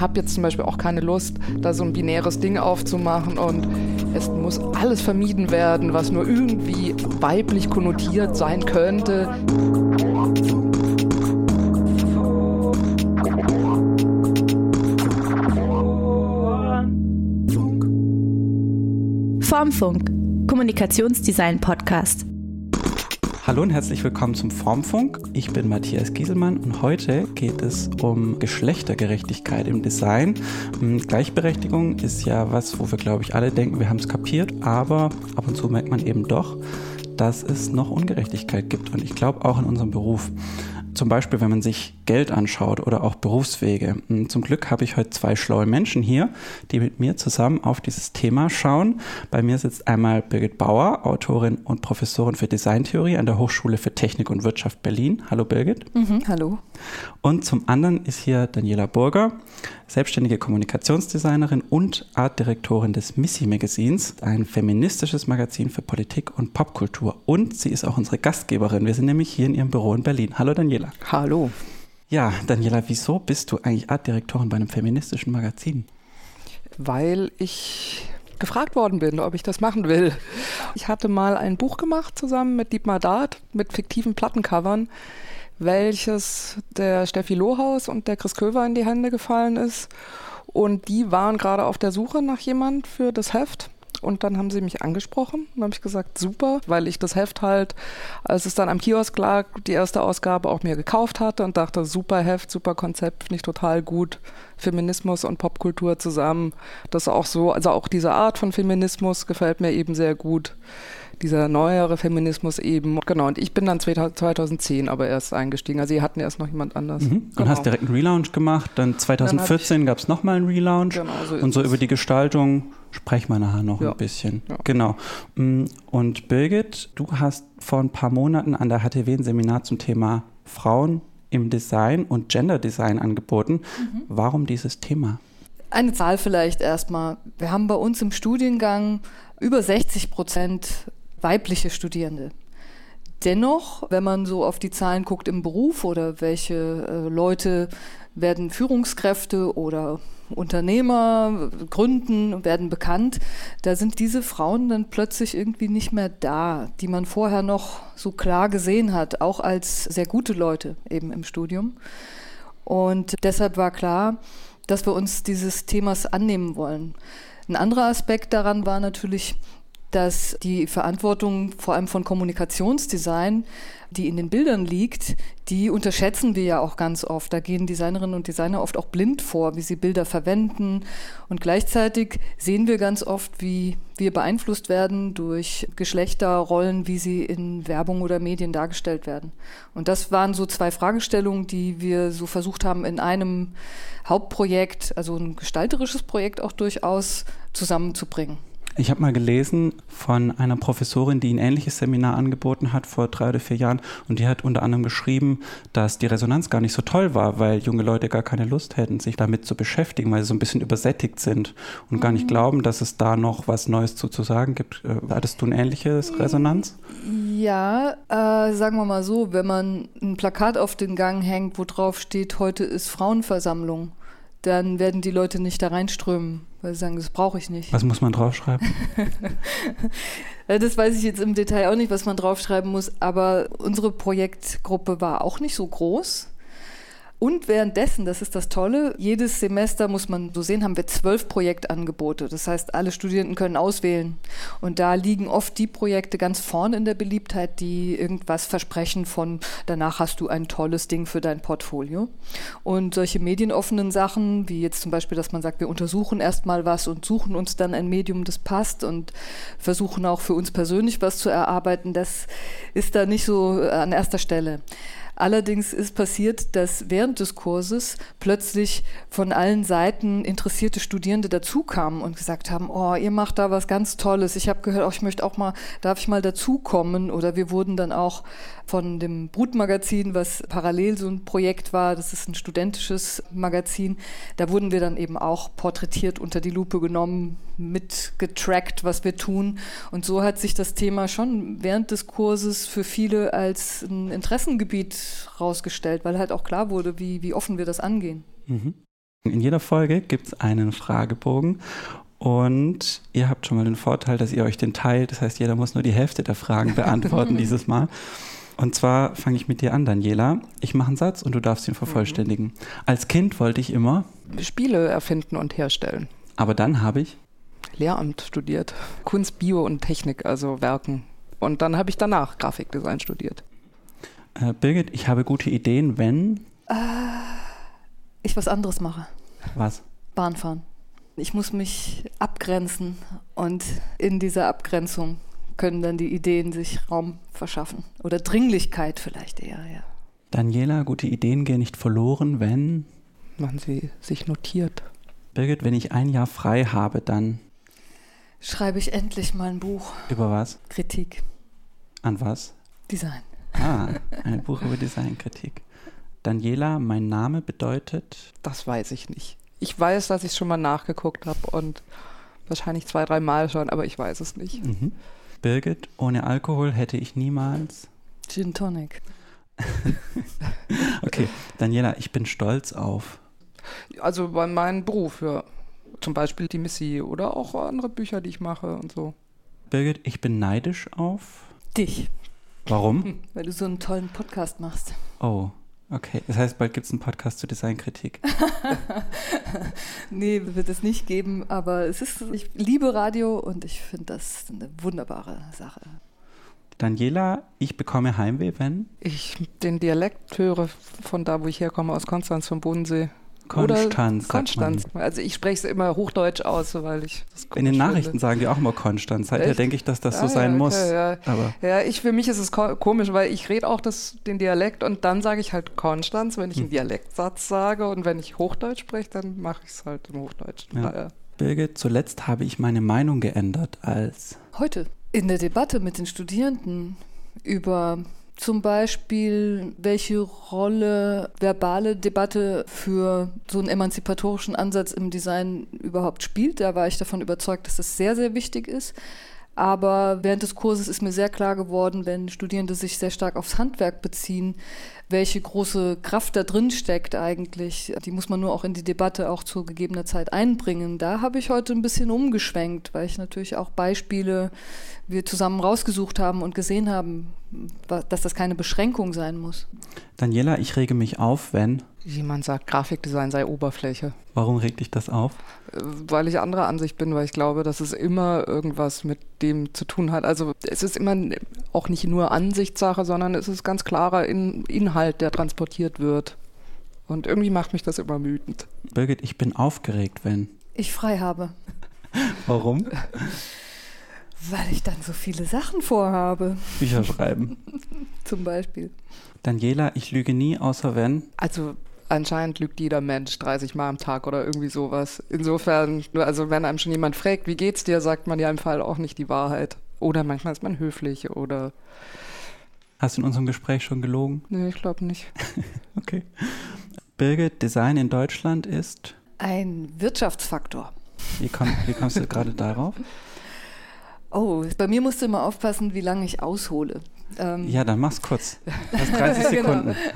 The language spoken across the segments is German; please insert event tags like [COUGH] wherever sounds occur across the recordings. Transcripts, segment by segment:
habe jetzt zum Beispiel auch keine Lust, da so ein binäres Ding aufzumachen und es muss alles vermieden werden, was nur irgendwie weiblich konnotiert sein könnte. Formfunk, Kommunikationsdesign Podcast. Hallo und herzlich willkommen zum Formfunk. Ich bin Matthias Gieselmann und heute geht es um Geschlechtergerechtigkeit im Design. Hm, Gleichberechtigung ist ja was, wo wir, glaube ich, alle denken, wir haben es kapiert, aber ab und zu merkt man eben doch, dass es noch Ungerechtigkeit gibt und ich glaube auch in unserem Beruf. Zum Beispiel, wenn man sich Geld anschaut oder auch Berufswege. Hm, zum Glück habe ich heute zwei schlaue Menschen hier, die mit mir zusammen auf dieses Thema schauen. Bei mir sitzt einmal Birgit Bauer, Autorin und Professorin für Designtheorie an der Hochschule für Technik und Wirtschaft Berlin. Hallo Birgit. Mhm, hallo. Und zum anderen ist hier Daniela Burger, selbstständige Kommunikationsdesignerin und Artdirektorin des Missy Magazins, ein feministisches Magazin für Politik und Popkultur. Und sie ist auch unsere Gastgeberin. Wir sind nämlich hier in ihrem Büro in Berlin. Hallo Daniela. Hallo. Ja, Daniela, wieso bist du eigentlich Artdirektorin bei einem feministischen Magazin? Weil ich gefragt worden bin, ob ich das machen will. Ich hatte mal ein Buch gemacht zusammen mit Dietmar Dart mit fiktiven Plattencovern welches der Steffi Lohaus und der Chris Köver in die Hände gefallen ist. Und die waren gerade auf der Suche nach jemand für das Heft. Und dann haben sie mich angesprochen und habe ich gesagt, super, weil ich das Heft halt, als es dann am Kiosk lag, die erste Ausgabe auch mir gekauft hatte und dachte, super Heft, super Konzept, finde ich total gut. Feminismus und Popkultur zusammen. Das auch so, also auch diese Art von Feminismus gefällt mir eben sehr gut dieser neuere Feminismus eben. Genau, und ich bin dann 2010 aber erst eingestiegen. Also, sie hatten erst noch jemand anders. Mhm. Und genau. hast direkt einen Relaunch gemacht. Dann 2014 gab es nochmal einen Relaunch. Genau, so und so über die Gestaltung sprechen wir nachher noch ja. ein bisschen. Ja. Genau. Mm, und Birgit, du hast vor ein paar Monaten an der HTW ein Seminar zum Thema Frauen im Design und Gender Design angeboten. Mhm. Warum dieses Thema? Eine Zahl vielleicht erstmal. Wir haben bei uns im Studiengang über 60 Prozent weibliche Studierende. Dennoch, wenn man so auf die Zahlen guckt im Beruf oder welche äh, Leute werden Führungskräfte oder Unternehmer gründen, werden bekannt, da sind diese Frauen dann plötzlich irgendwie nicht mehr da, die man vorher noch so klar gesehen hat, auch als sehr gute Leute eben im Studium. Und deshalb war klar, dass wir uns dieses Themas annehmen wollen. Ein anderer Aspekt daran war natürlich, dass die Verantwortung vor allem von Kommunikationsdesign, die in den Bildern liegt, die unterschätzen wir ja auch ganz oft. Da gehen Designerinnen und Designer oft auch blind vor, wie sie Bilder verwenden. Und gleichzeitig sehen wir ganz oft, wie wir beeinflusst werden durch Geschlechterrollen, wie sie in Werbung oder Medien dargestellt werden. Und das waren so zwei Fragestellungen, die wir so versucht haben, in einem Hauptprojekt, also ein gestalterisches Projekt auch durchaus zusammenzubringen. Ich habe mal gelesen von einer Professorin, die ein ähnliches Seminar angeboten hat vor drei oder vier Jahren und die hat unter anderem geschrieben, dass die Resonanz gar nicht so toll war, weil junge Leute gar keine Lust hätten, sich damit zu beschäftigen, weil sie so ein bisschen übersättigt sind und mhm. gar nicht mhm. glauben, dass es da noch was Neues zu, zu sagen gibt. Äh, hattest du ein ähnliches Resonanz? Ja, äh, sagen wir mal so, wenn man ein Plakat auf den Gang hängt, wo drauf steht, heute ist Frauenversammlung, dann werden die Leute nicht da reinströmen weil sie sagen, das brauche ich nicht. Was muss man draufschreiben? [LAUGHS] das weiß ich jetzt im Detail auch nicht, was man draufschreiben muss, aber unsere Projektgruppe war auch nicht so groß. Und währenddessen, das ist das Tolle, jedes Semester muss man so sehen, haben wir zwölf Projektangebote. Das heißt, alle Studierenden können auswählen. Und da liegen oft die Projekte ganz vorne in der Beliebtheit, die irgendwas versprechen von, danach hast du ein tolles Ding für dein Portfolio. Und solche medienoffenen Sachen, wie jetzt zum Beispiel, dass man sagt, wir untersuchen erstmal was und suchen uns dann ein Medium, das passt und versuchen auch für uns persönlich was zu erarbeiten, das ist da nicht so an erster Stelle. Allerdings ist passiert, dass während des Kurses plötzlich von allen Seiten interessierte Studierende dazukamen und gesagt haben, oh, ihr macht da was ganz Tolles. Ich habe gehört, oh, ich möchte auch mal, darf ich mal dazukommen? Oder wir wurden dann auch von dem Brutmagazin, was parallel so ein Projekt war, das ist ein studentisches Magazin, da wurden wir dann eben auch porträtiert, unter die Lupe genommen, mitgetrackt, was wir tun. Und so hat sich das Thema schon während des Kurses für viele als ein Interessengebiet rausgestellt, weil halt auch klar wurde, wie, wie offen wir das angehen. Mhm. In jeder Folge gibt es einen Fragebogen und ihr habt schon mal den Vorteil, dass ihr euch den teilt. Das heißt, jeder muss nur die Hälfte der Fragen beantworten [LAUGHS] dieses Mal. Und zwar fange ich mit dir an, Daniela. Ich mache einen Satz und du darfst ihn vervollständigen. Mhm. Als Kind wollte ich immer Spiele erfinden und herstellen. Aber dann habe ich Lehramt studiert. Kunst, Bio und Technik, also Werken. Und dann habe ich danach Grafikdesign studiert. Äh, Birgit, ich habe gute Ideen, wenn äh, ich was anderes mache. Was? Bahn fahren. Ich muss mich abgrenzen und in dieser Abgrenzung können dann die Ideen sich Raum verschaffen. Oder Dringlichkeit vielleicht eher, ja. Daniela, gute Ideen gehen nicht verloren, wenn man sie sich notiert. Birgit, wenn ich ein Jahr frei habe, dann schreibe ich endlich mal ein Buch. Über was? Kritik. An was? Design. Ah, ein Buch über Designkritik. Daniela, mein Name bedeutet? Das weiß ich nicht. Ich weiß, dass ich es schon mal nachgeguckt habe und wahrscheinlich zwei, drei Mal schon, aber ich weiß es nicht. Mhm. Birgit, ohne Alkohol hätte ich niemals. Gin Tonic. [LAUGHS] okay, Daniela, ich bin stolz auf. Also bei meinem Beruf, ja. Zum Beispiel die Missy oder auch andere Bücher, die ich mache und so. Birgit, ich bin neidisch auf. Dich. Warum? Weil du so einen tollen Podcast machst. Oh, Okay, das heißt, bald gibt es einen Podcast zur Designkritik. [LAUGHS] nee, wird es nicht geben, aber es ist, ich liebe Radio und ich finde das eine wunderbare Sache. Daniela, ich bekomme Heimweh, wenn? Ich den Dialekt höre von da, wo ich herkomme, aus Konstanz vom Bodensee. Konstanz. Konstanz. Also ich spreche es immer Hochdeutsch aus, weil ich das In den Nachrichten finde. sagen die auch immer Konstanz. Seither denke ich, dass das so ah, sein ja, okay, muss. Ja. Aber ja, ich, für mich ist es komisch, weil ich rede auch das, den Dialekt und dann sage ich halt Konstanz, wenn ich einen hm. Dialektsatz sage und wenn ich Hochdeutsch spreche, dann mache ich es halt im Hochdeutsch. Ja. Birgit, zuletzt habe ich meine Meinung geändert als... Heute. In der Debatte mit den Studierenden über zum Beispiel, welche Rolle verbale Debatte für so einen emanzipatorischen Ansatz im Design überhaupt spielt. Da war ich davon überzeugt, dass das sehr, sehr wichtig ist. Aber während des Kurses ist mir sehr klar geworden, wenn Studierende sich sehr stark aufs Handwerk beziehen, welche große Kraft da drin steckt eigentlich. Die muss man nur auch in die Debatte auch zu gegebener Zeit einbringen. Da habe ich heute ein bisschen umgeschwenkt, weil ich natürlich auch Beispiele wir zusammen rausgesucht haben und gesehen haben, dass das keine Beschränkung sein muss. Daniela, ich rege mich auf, wenn jemand sagt, Grafikdesign sei Oberfläche. Warum regt dich das auf? Weil ich anderer Ansicht bin, weil ich glaube, dass es immer irgendwas mit dem zu tun hat. Also es ist immer auch nicht nur Ansichtssache, sondern es ist ganz klarer In Inhalt, der transportiert wird. Und irgendwie macht mich das immer wütend. Birgit, ich bin aufgeregt, wenn ich frei habe. [LAUGHS] Warum? Weil ich dann so viele Sachen vorhabe. Bücher schreiben. [LAUGHS] Zum Beispiel. Daniela, ich lüge nie, außer wenn. Also anscheinend lügt jeder Mensch 30 Mal am Tag oder irgendwie sowas. Insofern, also wenn einem schon jemand fragt, wie geht's dir, sagt man ja im Fall auch nicht die Wahrheit. Oder manchmal ist man höflich oder. Hast du in unserem Gespräch schon gelogen? Nee, ich glaube nicht. [LAUGHS] okay. Birgit, Design in Deutschland ist? Ein Wirtschaftsfaktor. Wie, komm, wie kommst du gerade darauf? Oh, bei mir musst du immer aufpassen, wie lange ich aushole. Ähm, ja, dann mach's kurz. [LAUGHS] Hast 30 genau. Sekunden. genau.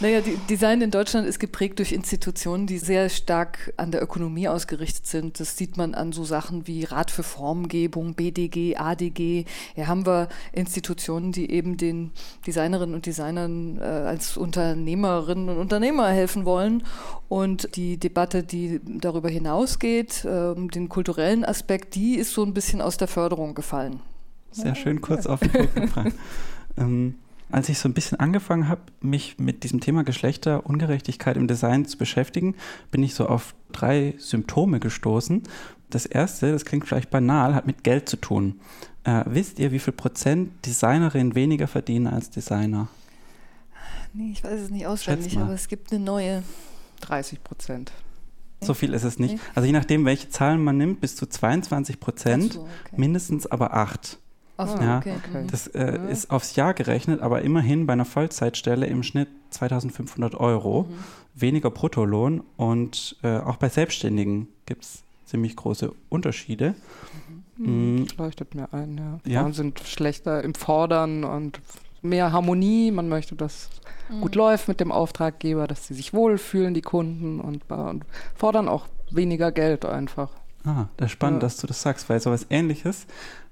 Naja, die Design in Deutschland ist geprägt durch Institutionen, die sehr stark an der Ökonomie ausgerichtet sind. Das sieht man an so Sachen wie Rat für Formgebung, BDG, ADG. Hier haben wir Institutionen, die eben den Designerinnen und Designern äh, als Unternehmerinnen und Unternehmer helfen wollen. Und die Debatte, die darüber hinausgeht, äh, den kulturellen Aspekt, die ist so ein bisschen aus der Förderung gefallen. Sehr schön kurz auf den Punkt gefragt. ähm, als ich so ein bisschen angefangen habe, mich mit diesem Thema Geschlechterungerechtigkeit im Design zu beschäftigen, bin ich so auf drei Symptome gestoßen. Das erste, das klingt vielleicht banal, hat mit Geld zu tun. Äh, wisst ihr, wie viel Prozent Designerinnen weniger verdienen als Designer? Nee, ich weiß es nicht auswendig, aber es gibt eine neue. 30 Prozent. So viel ist es nicht. Also je nachdem, welche Zahlen man nimmt, bis zu 22 Prozent, so, okay. mindestens aber 8. So, ja, okay. Das äh, ja. ist aufs Jahr gerechnet, aber immerhin bei einer Vollzeitstelle im Schnitt 2500 Euro, mhm. weniger Bruttolohn und äh, auch bei Selbstständigen gibt es ziemlich große Unterschiede. Mhm. Mhm. Das leuchtet mir ein, ja. ja. Frauen sind schlechter im Fordern und mehr Harmonie, man möchte, dass mhm. gut läuft mit dem Auftraggeber, dass sie sich wohlfühlen, die Kunden, und, und fordern auch weniger Geld einfach. Ah, das ist spannend, ja. dass du das sagst, weil sowas ähnliches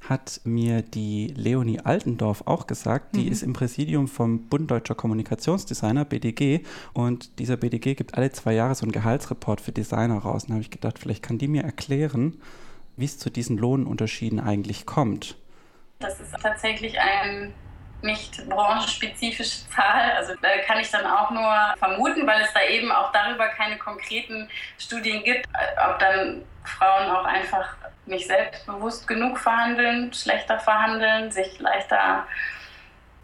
hat mir die Leonie Altendorf auch gesagt. Die mhm. ist im Präsidium vom Bund Deutscher Kommunikationsdesigner, BDG. Und dieser BDG gibt alle zwei Jahre so einen Gehaltsreport für Designer raus. Und da habe ich gedacht, vielleicht kann die mir erklären, wie es zu diesen Lohnunterschieden eigentlich kommt. Das ist tatsächlich ein nicht branchenspezifische Zahl. Also da kann ich dann auch nur vermuten, weil es da eben auch darüber keine konkreten Studien gibt, ob dann Frauen auch einfach nicht selbstbewusst genug verhandeln, schlechter verhandeln, sich leichter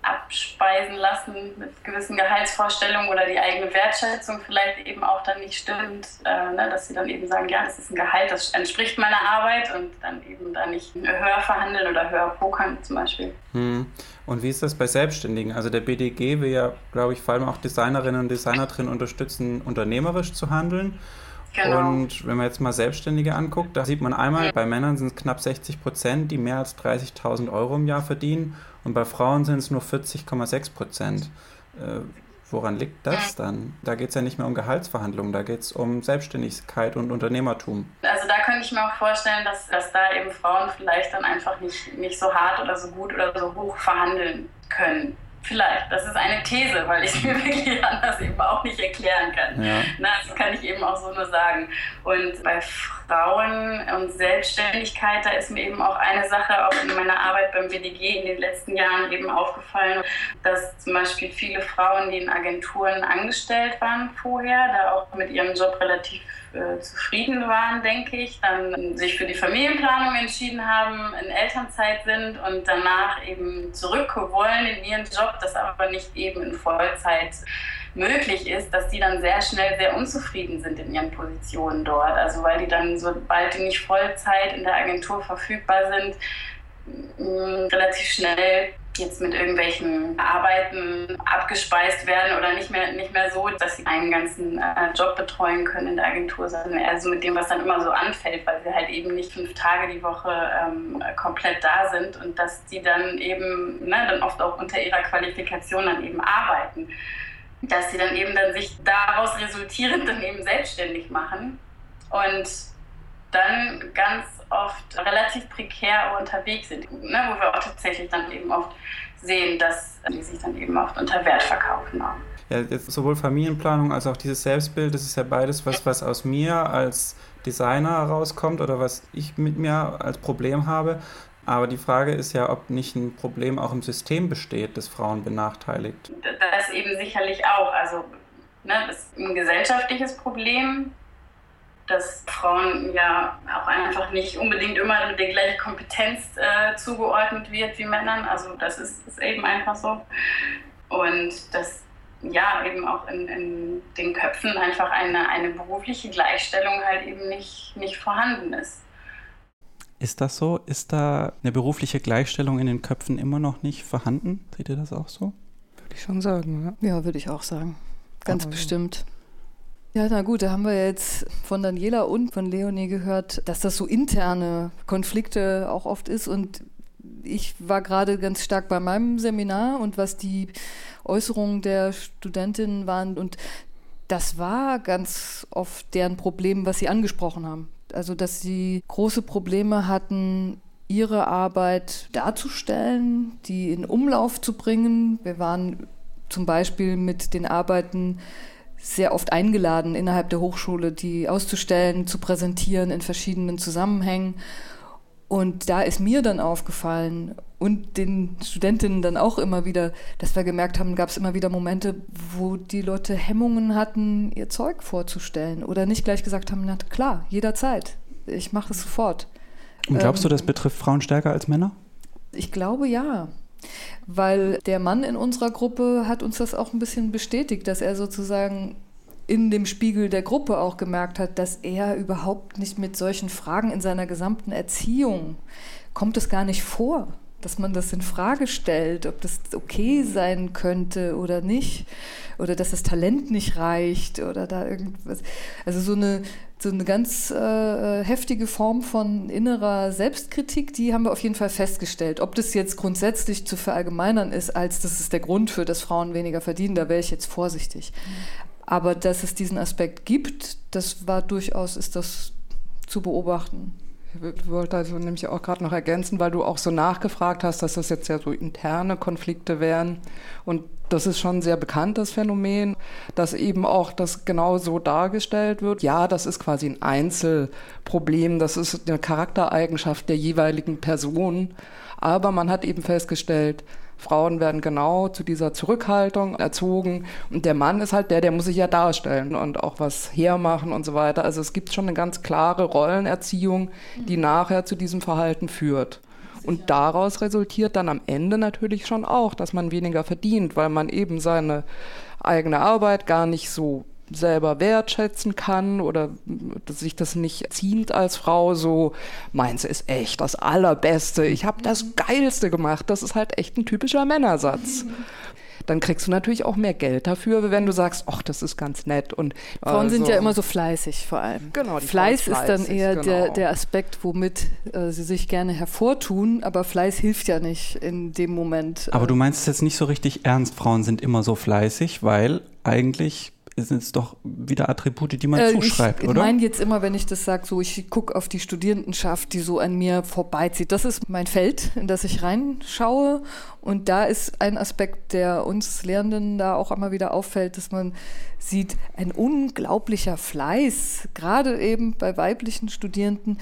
abspeisen lassen mit gewissen Gehaltsvorstellungen oder die eigene Wertschätzung vielleicht eben auch dann nicht stimmt, äh, ne, dass sie dann eben sagen, ja, das ist ein Gehalt, das entspricht meiner Arbeit und dann eben da nicht höher verhandeln oder höher pokern zum Beispiel. Hm. Und wie ist das bei Selbstständigen? Also der BDG will ja, glaube ich, vor allem auch Designerinnen und Designer drin unterstützen, unternehmerisch zu handeln. Genau. Und wenn man jetzt mal Selbstständige anguckt, da sieht man einmal, bei Männern sind es knapp 60 Prozent, die mehr als 30.000 Euro im Jahr verdienen und bei Frauen sind es nur 40,6 Prozent. Äh, woran liegt das dann? Da geht es ja nicht mehr um Gehaltsverhandlungen, da geht es um Selbstständigkeit und Unternehmertum. Also da könnte ich mir auch vorstellen, dass, dass da eben Frauen vielleicht dann einfach nicht, nicht so hart oder so gut oder so hoch verhandeln können. Vielleicht, das ist eine These, weil ich [LAUGHS] mir wirklich anders eben auch nicht erklären kann. Ja. Na, das kann ich eben auch so nur sagen. Und bei Frauen und Selbstständigkeit, da ist mir eben auch eine Sache auch in meiner Arbeit beim BDG in den letzten Jahren eben aufgefallen, dass zum Beispiel viele Frauen, die in Agenturen angestellt waren vorher, da auch mit ihrem Job relativ äh, zufrieden waren, denke ich, dann sich für die Familienplanung entschieden haben, in Elternzeit sind und danach eben zurück wollen in ihren Job, das aber nicht eben in Vollzeit möglich ist, dass die dann sehr schnell sehr unzufrieden sind in ihren Positionen dort. Also weil die dann, sobald die nicht Vollzeit in der Agentur verfügbar sind, relativ schnell jetzt mit irgendwelchen Arbeiten abgespeist werden oder nicht mehr, nicht mehr so, dass sie einen ganzen äh, Job betreuen können in der Agentur, sondern eher so mit dem, was dann immer so anfällt, weil sie halt eben nicht fünf Tage die Woche ähm, komplett da sind und dass die dann eben ne, dann oft auch unter ihrer Qualifikation dann eben arbeiten. Dass sie dann eben dann sich daraus resultierend dann eben selbstständig machen und dann ganz oft relativ prekär unterwegs sind, ne, wo wir auch tatsächlich dann eben oft sehen, dass die sich dann eben oft unter Wert verkaufen. Auch. Ja, jetzt sowohl Familienplanung als auch dieses Selbstbild, das ist ja beides was, was aus mir als Designer herauskommt oder was ich mit mir als Problem habe. Aber die Frage ist ja, ob nicht ein Problem auch im System besteht, das Frauen benachteiligt. Das eben sicherlich auch. Also ne, das ist ein gesellschaftliches Problem, dass Frauen ja auch einfach nicht unbedingt immer der gleichen Kompetenz äh, zugeordnet wird wie Männern. Also das ist, ist eben einfach so. Und dass ja eben auch in, in, den Köpfen einfach eine, eine berufliche Gleichstellung halt eben nicht, nicht vorhanden ist. Ist das so? Ist da eine berufliche Gleichstellung in den Köpfen immer noch nicht vorhanden? Seht ihr das auch so? Würde ich schon sagen, ja. Ja, würde ich auch sagen. Ganz Aber bestimmt. Ja, na gut, da haben wir jetzt von Daniela und von Leonie gehört, dass das so interne Konflikte auch oft ist. Und ich war gerade ganz stark bei meinem Seminar und was die Äußerungen der Studentinnen waren. Und das war ganz oft deren Problem, was sie angesprochen haben. Also, dass sie große Probleme hatten, ihre Arbeit darzustellen, die in Umlauf zu bringen. Wir waren zum Beispiel mit den Arbeiten sehr oft eingeladen, innerhalb der Hochschule die auszustellen, zu präsentieren in verschiedenen Zusammenhängen. Und da ist mir dann aufgefallen und den Studentinnen dann auch immer wieder, dass wir gemerkt haben, gab es immer wieder Momente, wo die Leute Hemmungen hatten, ihr Zeug vorzustellen oder nicht gleich gesagt haben, na klar, jederzeit, ich mache es sofort. Und glaubst ähm, du, das betrifft Frauen stärker als Männer? Ich glaube ja. Weil der Mann in unserer Gruppe hat uns das auch ein bisschen bestätigt, dass er sozusagen in dem Spiegel der Gruppe auch gemerkt hat, dass er überhaupt nicht mit solchen Fragen in seiner gesamten Erziehung kommt es gar nicht vor, dass man das in Frage stellt, ob das okay sein könnte oder nicht. oder dass das Talent nicht reicht oder da irgendwas. Also so eine, so eine ganz äh, heftige Form von innerer Selbstkritik, die haben wir auf jeden Fall festgestellt. Ob das jetzt grundsätzlich zu verallgemeinern ist, als das ist der Grund für, dass Frauen weniger verdienen, da wäre ich jetzt vorsichtig. Aber dass es diesen Aspekt gibt, das war durchaus, ist das zu beobachten. Ich wollte also nämlich auch gerade noch ergänzen, weil du auch so nachgefragt hast, dass das jetzt ja so interne Konflikte wären. Und das ist schon ein sehr bekanntes Phänomen, dass eben auch das genau so dargestellt wird. Ja, das ist quasi ein Einzelproblem, das ist eine Charaktereigenschaft der jeweiligen Person. Aber man hat eben festgestellt, Frauen werden genau zu dieser Zurückhaltung erzogen und der Mann ist halt der, der muss sich ja darstellen und auch was hermachen und so weiter. Also es gibt schon eine ganz klare Rollenerziehung, die nachher zu diesem Verhalten führt. Und daraus resultiert dann am Ende natürlich schon auch, dass man weniger verdient, weil man eben seine eigene Arbeit gar nicht so selber wertschätzen kann oder sich das nicht ziemt als Frau, so meins ist echt das Allerbeste, ich habe das Geilste gemacht. Das ist halt echt ein typischer Männersatz. Dann kriegst du natürlich auch mehr Geld dafür, wenn du sagst, ach, das ist ganz nett. Und Frauen also, sind ja immer so fleißig vor allem. Genau, Fleiß ist, dann eher genau. der, der Aspekt, womit äh, sie sich gerne hervortun, aber Fleiß hilft ja nicht in dem Moment. Aber du meinst es jetzt nicht so richtig ernst, Frauen sind immer so fleißig, weil eigentlich sind es doch wieder Attribute, die man äh, zuschreibt, ich oder? Ich meine jetzt immer, wenn ich das sage, so ich gucke auf die Studierendenschaft, die so an mir vorbeizieht. Das ist mein Feld, in das ich reinschaue. Und da ist ein Aspekt, der uns Lehrenden da auch immer wieder auffällt, dass man sieht, ein unglaublicher Fleiß, gerade eben bei weiblichen Studierenden,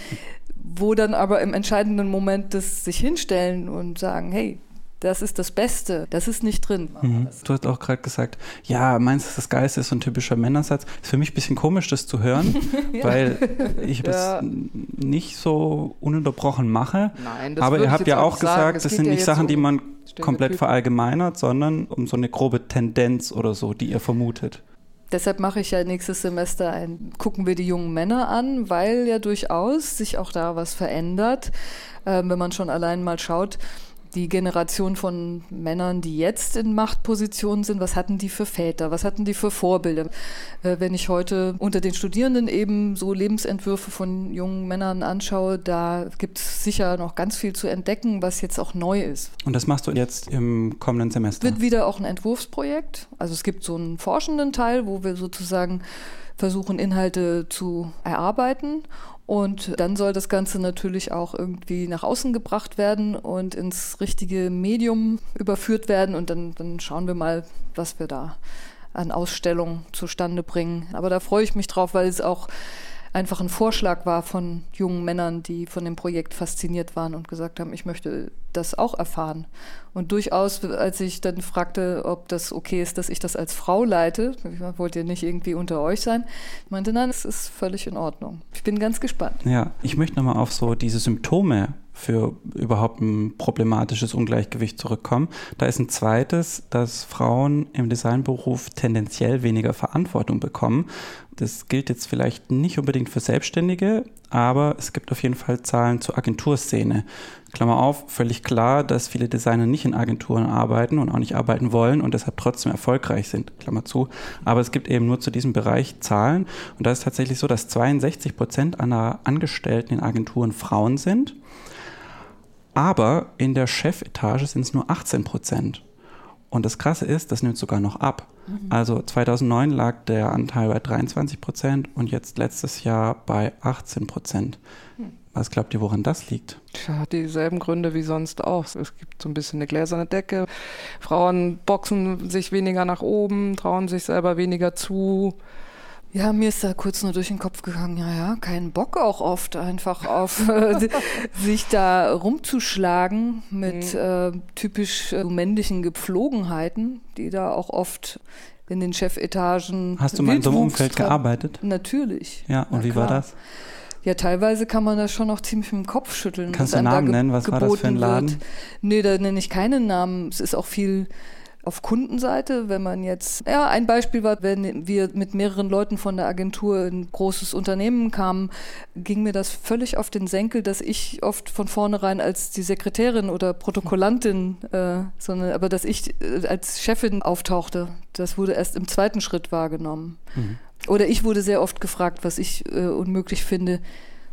wo dann aber im entscheidenden Moment das sich hinstellen und sagen, hey, das ist das Beste. Das ist nicht drin. Mhm. Du hast auch gerade gesagt, ja, meinst du, das Geiste ist so ein typischer Männersatz. Ist für mich ein bisschen komisch, das zu hören, [LAUGHS] ja. weil ich ja. das nicht so ununterbrochen mache. Nein, das Aber ihr habt ja auch gesagt, das, das sind ja nicht Sachen, um die man komplett verallgemeinert, sondern um so eine grobe Tendenz oder so, die ihr vermutet. Deshalb mache ich ja nächstes Semester ein, gucken wir die jungen Männer an, weil ja durchaus sich auch da was verändert, äh, wenn man schon allein mal schaut, die Generation von Männern, die jetzt in Machtpositionen sind, was hatten die für Väter, was hatten die für Vorbilder? Äh, wenn ich heute unter den Studierenden eben so Lebensentwürfe von jungen Männern anschaue, da gibt es sicher noch ganz viel zu entdecken, was jetzt auch neu ist. Und das machst du jetzt im kommenden Semester? Wird wieder auch ein Entwurfsprojekt. Also es gibt so einen forschenden Teil, wo wir sozusagen versuchen, Inhalte zu erarbeiten und dann soll das Ganze natürlich auch irgendwie nach außen gebracht werden und ins richtige Medium überführt werden. Und dann, dann schauen wir mal, was wir da an Ausstellungen zustande bringen. Aber da freue ich mich drauf, weil es auch einfach ein Vorschlag war von jungen Männern, die von dem Projekt fasziniert waren und gesagt haben, ich möchte das auch erfahren. Und durchaus, als ich dann fragte, ob das okay ist, dass ich das als Frau leite, ich wollte ja nicht irgendwie unter euch sein, ich meinte, nein, es ist völlig in Ordnung. Ich bin ganz gespannt. Ja, ich möchte nochmal auf so diese Symptome für überhaupt ein problematisches Ungleichgewicht zurückkommen. Da ist ein zweites, dass Frauen im Designberuf tendenziell weniger Verantwortung bekommen. Das gilt jetzt vielleicht nicht unbedingt für Selbstständige, aber es gibt auf jeden Fall Zahlen zur Agenturszene. Klammer auf, völlig klar, dass viele Designer nicht in Agenturen arbeiten und auch nicht arbeiten wollen und deshalb trotzdem erfolgreich sind, Klammer zu. Aber es gibt eben nur zu diesem Bereich Zahlen und da ist tatsächlich so, dass 62 Prozent aller Angestellten in Agenturen Frauen sind aber in der Chefetage sind es nur 18 Prozent. Und das Krasse ist, das nimmt sogar noch ab. Mhm. Also 2009 lag der Anteil bei 23 Prozent und jetzt letztes Jahr bei 18 Prozent. Mhm. Was glaubt ihr, woran das liegt? Tja, dieselben Gründe wie sonst auch. Es gibt so ein bisschen eine gläserne Decke. Frauen boxen sich weniger nach oben, trauen sich selber weniger zu. Ja, mir ist da kurz nur durch den Kopf gegangen, ja, ja, keinen Bock auch oft einfach auf [LAUGHS] äh, sich da rumzuschlagen mit mhm. äh, typisch äh, männlichen Gepflogenheiten, die da auch oft in den Chefetagen. Hast du mal in so einem Umfeld gearbeitet? Natürlich. Ja, und wie klar. war das? Ja, teilweise kann man das schon noch ziemlich mit dem Kopf schütteln. Kannst du einen Namen nennen? Was war das für ein Laden? Wird. Nee, da nenne ich keinen Namen. Es ist auch viel auf Kundenseite, wenn man jetzt, ja, ein Beispiel war, wenn wir mit mehreren Leuten von der Agentur in ein großes Unternehmen kamen, ging mir das völlig auf den Senkel, dass ich oft von vornherein als die Sekretärin oder Protokollantin, äh, sondern aber dass ich äh, als Chefin auftauchte. Das wurde erst im zweiten Schritt wahrgenommen. Mhm. Oder ich wurde sehr oft gefragt, was ich äh, unmöglich finde.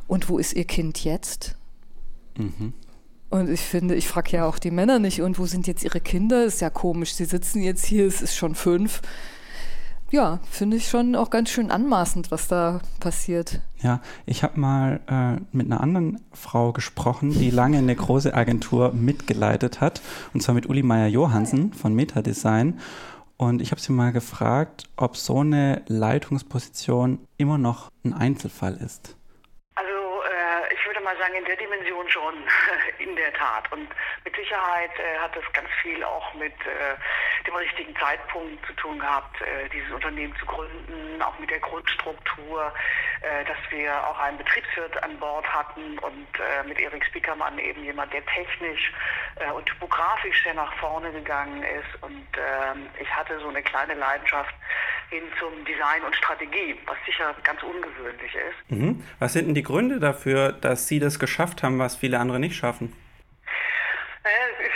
Und wo ist Ihr Kind jetzt? Mhm. Und ich finde, ich frage ja auch die Männer nicht, und wo sind jetzt ihre Kinder? Ist ja komisch, sie sitzen jetzt hier, es ist schon fünf. Ja, finde ich schon auch ganz schön anmaßend, was da passiert. Ja, ich habe mal äh, mit einer anderen Frau gesprochen, die lange eine große Agentur mitgeleitet hat, und zwar mit Uli Meyer-Johansen von Metadesign. Und ich habe sie mal gefragt, ob so eine Leitungsposition immer noch ein Einzelfall ist sagen, in der Dimension schon, [LAUGHS] in der Tat. Und mit Sicherheit äh, hat das ganz viel auch mit äh, dem richtigen Zeitpunkt zu tun gehabt, äh, dieses Unternehmen zu gründen, auch mit der Grundstruktur, äh, dass wir auch einen Betriebswirt an Bord hatten und äh, mit Erik Spiekermann eben jemand, der technisch äh, und typografisch sehr nach vorne gegangen ist. Und ähm, ich hatte so eine kleine Leidenschaft hin zum Design und Strategie, was sicher ganz ungewöhnlich ist. Mhm. Was sind denn die Gründe dafür, dass Sie das geschafft haben, was viele andere nicht schaffen?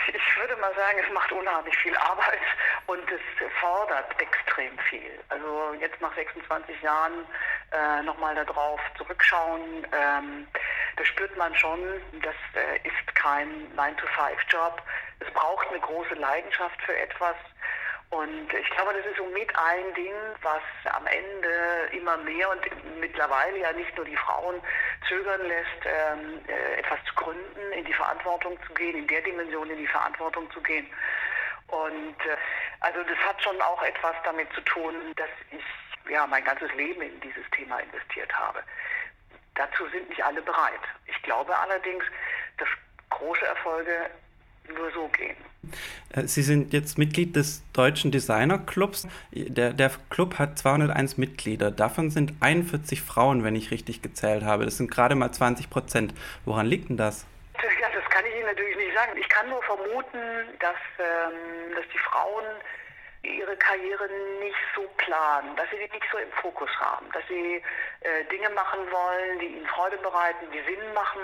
Ich würde mal sagen, es macht unheimlich viel Arbeit und es fordert extrem viel. Also jetzt nach 26 Jahren äh, nochmal darauf zurückschauen, ähm, da spürt man schon, das äh, ist kein 9-to-5-Job. Es braucht eine große Leidenschaft für etwas. Und ich glaube, das ist so mit ein Ding, was am Ende immer mehr und mittlerweile ja nicht nur die Frauen zögern lässt, ähm, äh, etwas zu gründen, in die Verantwortung zu gehen, in der Dimension in die Verantwortung zu gehen. Und äh, also das hat schon auch etwas damit zu tun, dass ich ja mein ganzes Leben in dieses Thema investiert habe. Dazu sind nicht alle bereit. Ich glaube allerdings, dass große Erfolge nur so gehen. Äh, Sie sind jetzt Mitglied des Deutschen Designerclubs. Der, der Club hat 201 Mitglieder. Davon sind 41 Frauen, wenn ich richtig gezählt habe. Das sind gerade mal 20 Prozent. Woran liegt denn das? Ja, das kann ich Ihnen natürlich nicht sagen. Ich kann nur vermuten, dass, ähm, dass die Frauen ihre Karriere nicht so planen, dass sie die nicht so im Fokus haben, dass sie äh, Dinge machen wollen, die ihnen Freude bereiten, die Sinn machen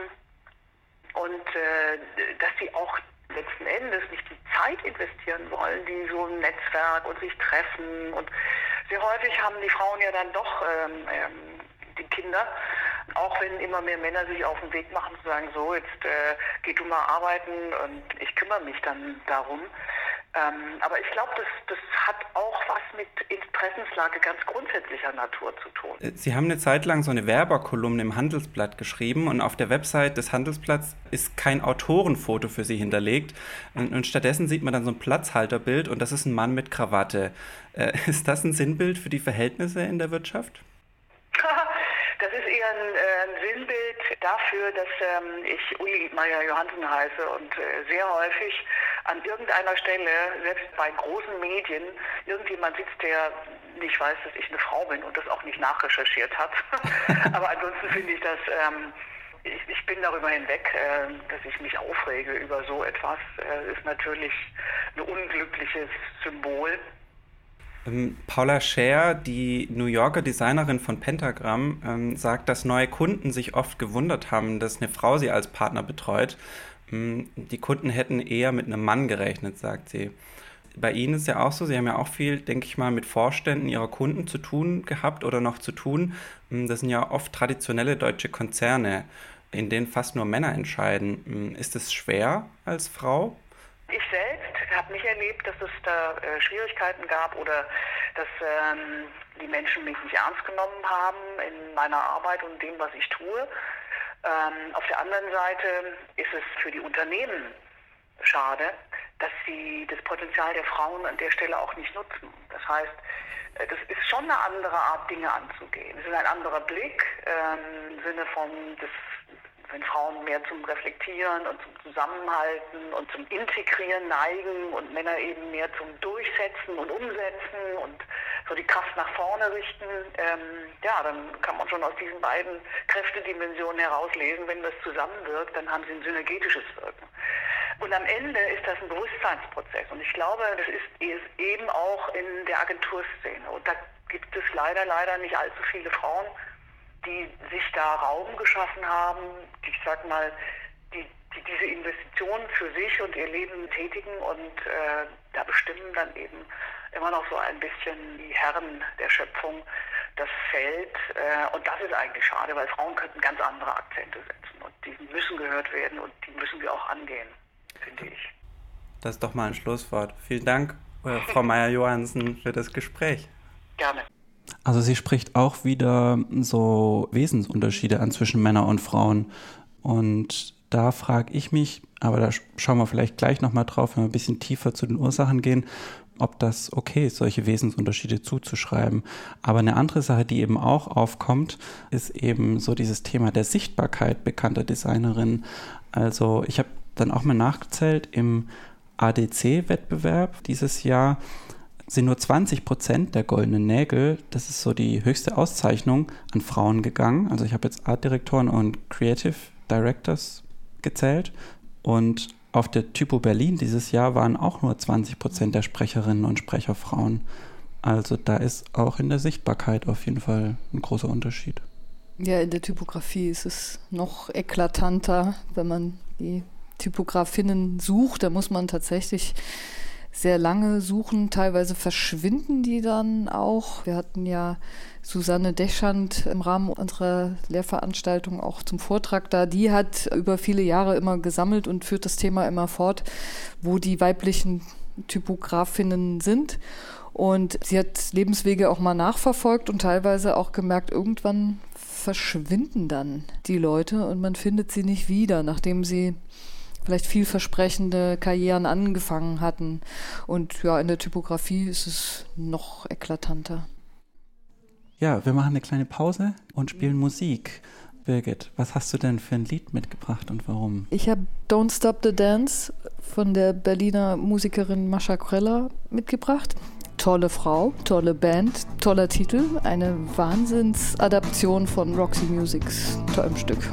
und äh, dass sie auch letzten Endes nicht die Zeit investieren wollen, die so ein Netzwerk und sich treffen. Und sehr häufig haben die Frauen ja dann doch ähm, ähm, die Kinder, auch wenn immer mehr Männer sich auf den Weg machen zu sagen, so, jetzt äh, geh du mal arbeiten und ich kümmere mich dann darum. Ähm, aber ich glaube, das, das hat auch was mit Interessenslage ganz grundsätzlicher Natur zu tun. Äh, Sie haben eine Zeit lang so eine Werberkolumne im Handelsblatt geschrieben und auf der Website des Handelsblatts ist kein Autorenfoto für Sie hinterlegt. Und, und stattdessen sieht man dann so ein Platzhalterbild und das ist ein Mann mit Krawatte. Äh, [LAUGHS] ist das ein Sinnbild für die Verhältnisse in der Wirtschaft? [LAUGHS] Das ist eher ein, äh, ein Sinnbild dafür, dass ähm, ich Uli Meyer Johansen heiße und äh, sehr häufig an irgendeiner Stelle, selbst bei großen Medien, irgendjemand sitzt, der nicht weiß, dass ich eine Frau bin und das auch nicht nachrecherchiert hat. [LAUGHS] Aber ansonsten finde ich das, ähm, ich, ich, bin darüber hinweg, äh, dass ich mich aufrege über so etwas, äh, ist natürlich ein unglückliches Symbol. Ähm, Paula Scher, die New Yorker Designerin von Pentagram, ähm, sagt, dass neue Kunden sich oft gewundert haben, dass eine Frau sie als Partner betreut. Ähm, die Kunden hätten eher mit einem Mann gerechnet, sagt sie. Bei Ihnen ist ja auch so, Sie haben ja auch viel, denke ich mal, mit Vorständen Ihrer Kunden zu tun gehabt oder noch zu tun. Das sind ja oft traditionelle deutsche Konzerne, in denen fast nur Männer entscheiden. Ist es schwer als Frau? Ich selbst habe nicht erlebt, dass es da äh, Schwierigkeiten gab oder dass ähm, die Menschen mich nicht ernst genommen haben in meiner Arbeit und dem, was ich tue. Ähm, auf der anderen Seite ist es für die Unternehmen schade, dass sie das Potenzial der Frauen an der Stelle auch nicht nutzen. Das heißt, äh, das ist schon eine andere Art, Dinge anzugehen. Es ist ein anderer Blick ähm, im Sinne von des wenn Frauen mehr zum Reflektieren und zum Zusammenhalten und zum Integrieren neigen und Männer eben mehr zum Durchsetzen und Umsetzen und so die Kraft nach vorne richten, ähm, ja, dann kann man schon aus diesen beiden Kräftedimensionen herauslesen, wenn das zusammenwirkt, dann haben sie ein synergetisches Wirken. Und am Ende ist das ein Bewusstseinsprozess. Und ich glaube, das ist eben auch in der Agenturszene. Und da gibt es leider, leider nicht allzu viele Frauen, die sich da Raum geschaffen haben, die, ich sag mal, die, die diese Investitionen für sich und ihr Leben tätigen und äh, da bestimmen dann eben immer noch so ein bisschen die Herren der Schöpfung das Feld. Äh, und das ist eigentlich schade, weil Frauen könnten ganz andere Akzente setzen und die müssen gehört werden und die müssen wir auch angehen, finde ich. Das ist doch mal ein Schlusswort. Vielen Dank, äh, Frau [LAUGHS] Meier-Johansen, für das Gespräch. Gerne. Also sie spricht auch wieder so Wesensunterschiede an zwischen Männern und Frauen. Und da frage ich mich, aber da schauen wir vielleicht gleich nochmal drauf, wenn wir ein bisschen tiefer zu den Ursachen gehen, ob das okay ist, solche Wesensunterschiede zuzuschreiben. Aber eine andere Sache, die eben auch aufkommt, ist eben so dieses Thema der Sichtbarkeit bekannter Designerinnen. Also ich habe dann auch mal nachgezählt, im ADC-Wettbewerb dieses Jahr sind nur 20 Prozent der goldenen Nägel, das ist so die höchste Auszeichnung, an Frauen gegangen. Also ich habe jetzt Artdirektoren und Creative Directors gezählt und auf der Typo Berlin dieses Jahr waren auch nur 20 Prozent der Sprecherinnen und Sprecher Frauen. Also da ist auch in der Sichtbarkeit auf jeden Fall ein großer Unterschied. Ja, in der Typografie ist es noch eklatanter, wenn man die Typografinnen sucht. Da muss man tatsächlich sehr lange suchen. Teilweise verschwinden die dann auch. Wir hatten ja Susanne Deschand im Rahmen unserer Lehrveranstaltung auch zum Vortrag da. Die hat über viele Jahre immer gesammelt und führt das Thema immer fort, wo die weiblichen Typografinnen sind. Und sie hat Lebenswege auch mal nachverfolgt und teilweise auch gemerkt, irgendwann verschwinden dann die Leute und man findet sie nicht wieder, nachdem sie vielleicht vielversprechende Karrieren angefangen hatten. Und ja, in der Typografie ist es noch eklatanter. Ja, wir machen eine kleine Pause und spielen Musik. Birgit, was hast du denn für ein Lied mitgebracht und warum? Ich habe Don't Stop the Dance von der Berliner Musikerin Mascha Kreller mitgebracht. Tolle Frau, tolle Band, toller Titel, eine Wahnsinnsadaption von Roxy Musics tollem Stück.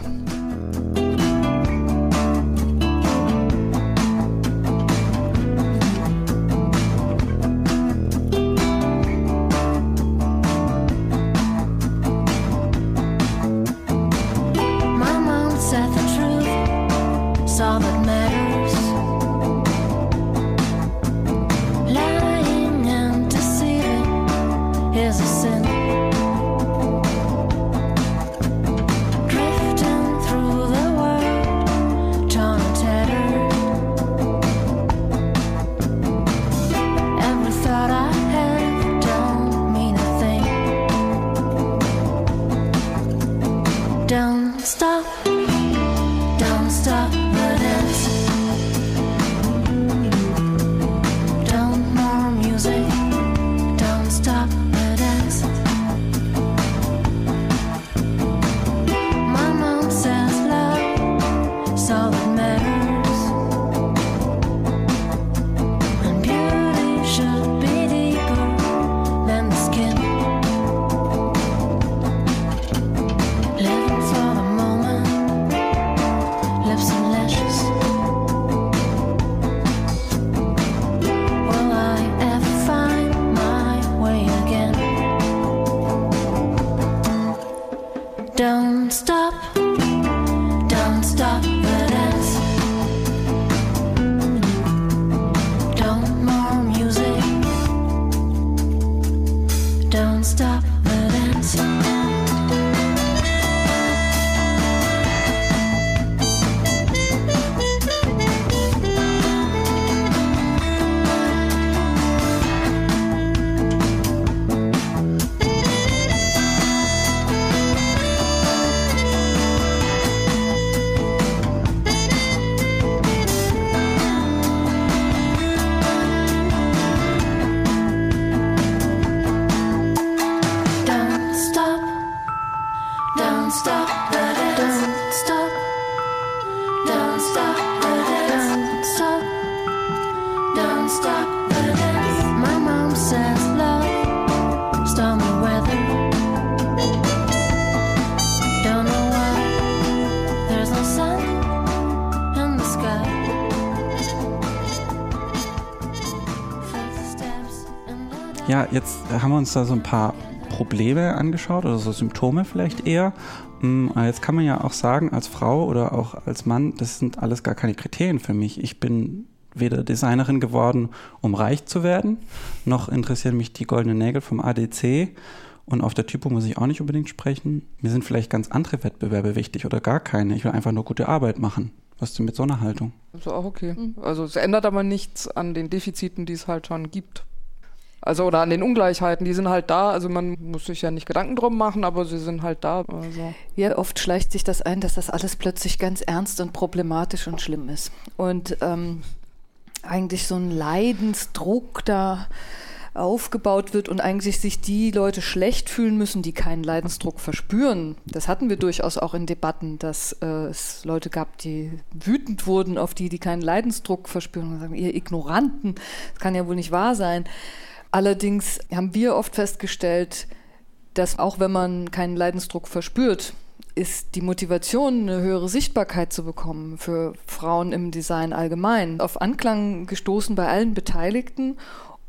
all that matters. Haben wir uns da so ein paar Probleme angeschaut oder so Symptome vielleicht eher. Hm, jetzt kann man ja auch sagen, als Frau oder auch als Mann, das sind alles gar keine Kriterien für mich. Ich bin weder Designerin geworden, um reich zu werden, noch interessieren mich die goldenen Nägel vom ADC. Und auf der Typo muss ich auch nicht unbedingt sprechen. Mir sind vielleicht ganz andere Wettbewerbe wichtig oder gar keine. Ich will einfach nur gute Arbeit machen. Was ist denn mit so einer Haltung? Das ist auch okay. Mhm. Also es ändert aber nichts an den Defiziten, die es halt schon gibt. Also oder an den Ungleichheiten, die sind halt da. Also man muss sich ja nicht Gedanken drum machen, aber sie sind halt da. Also. Ja, oft schleicht sich das ein, dass das alles plötzlich ganz ernst und problematisch und schlimm ist. Und ähm, eigentlich so ein Leidensdruck da aufgebaut wird und eigentlich sich die Leute schlecht fühlen müssen, die keinen Leidensdruck verspüren. Das hatten wir durchaus auch in Debatten, dass äh, es Leute gab, die wütend wurden auf die, die keinen Leidensdruck verspüren und sagen, ihr Ignoranten, das kann ja wohl nicht wahr sein. Allerdings haben wir oft festgestellt, dass auch wenn man keinen Leidensdruck verspürt, ist die Motivation, eine höhere Sichtbarkeit zu bekommen für Frauen im Design allgemein, auf Anklang gestoßen bei allen Beteiligten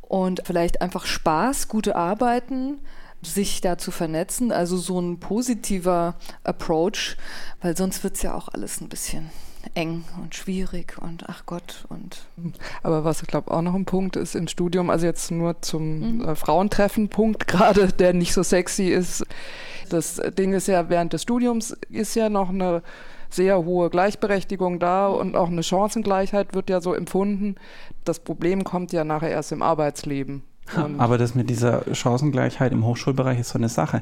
und vielleicht einfach Spaß, gute Arbeiten, sich da zu vernetzen, also so ein positiver Approach, weil sonst wird es ja auch alles ein bisschen eng und schwierig und ach Gott und. Aber was ich glaube auch noch ein Punkt ist im Studium, also jetzt nur zum mhm. äh, Frauentreffen-Punkt gerade, [LAUGHS] der nicht so sexy ist. Das Ding ist ja, während des Studiums ist ja noch eine sehr hohe Gleichberechtigung da und auch eine Chancengleichheit wird ja so empfunden. Das Problem kommt ja nachher erst im Arbeitsleben. Und Aber das mit dieser Chancengleichheit im Hochschulbereich ist so eine Sache.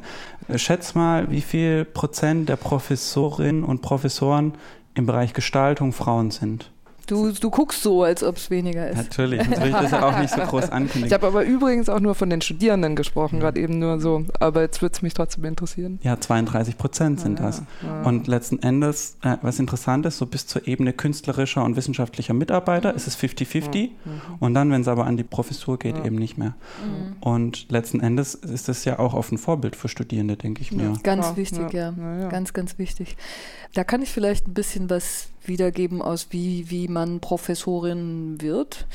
Schätz mal, wie viel Prozent der Professorinnen und Professoren im Bereich Gestaltung Frauen sind. Du, du guckst so, als ob es weniger ist. Natürlich, natürlich das ja auch nicht so groß [LAUGHS] ankündigen. Ich habe aber übrigens auch nur von den Studierenden gesprochen, gerade eben nur so. Aber jetzt würde es mich trotzdem interessieren. Ja, 32 Prozent sind ja, das. Ja. Und letzten Endes, äh, was interessant ist, so bis zur Ebene künstlerischer und wissenschaftlicher Mitarbeiter mhm. ist es 50-50. Mhm. Und dann, wenn es aber an die Professur geht, eben nicht mehr. Mhm. Und letzten Endes ist es ja auch auf ein Vorbild für Studierende, denke ich mir. Ganz wichtig, ja. Ganz, ganz wichtig. Da kann ich vielleicht ein bisschen was wiedergeben aus, wie, wie man Professorin wird,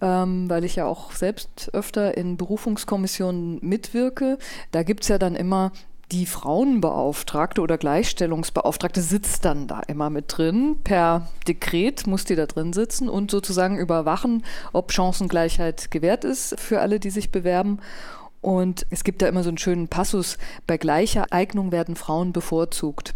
ähm, weil ich ja auch selbst öfter in Berufungskommissionen mitwirke. Da gibt es ja dann immer die Frauenbeauftragte oder Gleichstellungsbeauftragte sitzt dann da immer mit drin. Per Dekret muss die da drin sitzen und sozusagen überwachen, ob Chancengleichheit gewährt ist für alle, die sich bewerben. Und es gibt da immer so einen schönen Passus, bei gleicher Eignung werden Frauen bevorzugt.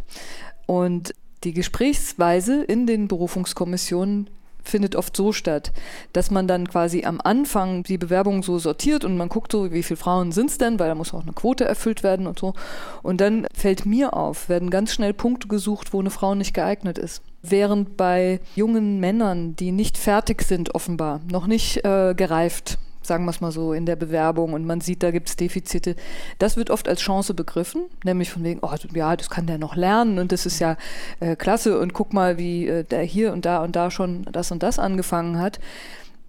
Und die Gesprächsweise in den Berufungskommissionen findet oft so statt, dass man dann quasi am Anfang die Bewerbung so sortiert und man guckt so, wie viele Frauen sind es denn, weil da muss auch eine Quote erfüllt werden und so. Und dann fällt mir auf, werden ganz schnell Punkte gesucht, wo eine Frau nicht geeignet ist. Während bei jungen Männern, die nicht fertig sind offenbar, noch nicht äh, gereift, sagen wir es mal so, in der Bewerbung und man sieht, da gibt es Defizite. Das wird oft als Chance begriffen, nämlich von wegen, oh ja, das kann der noch lernen und das ist ja äh, klasse und guck mal, wie äh, der hier und da und da schon das und das angefangen hat.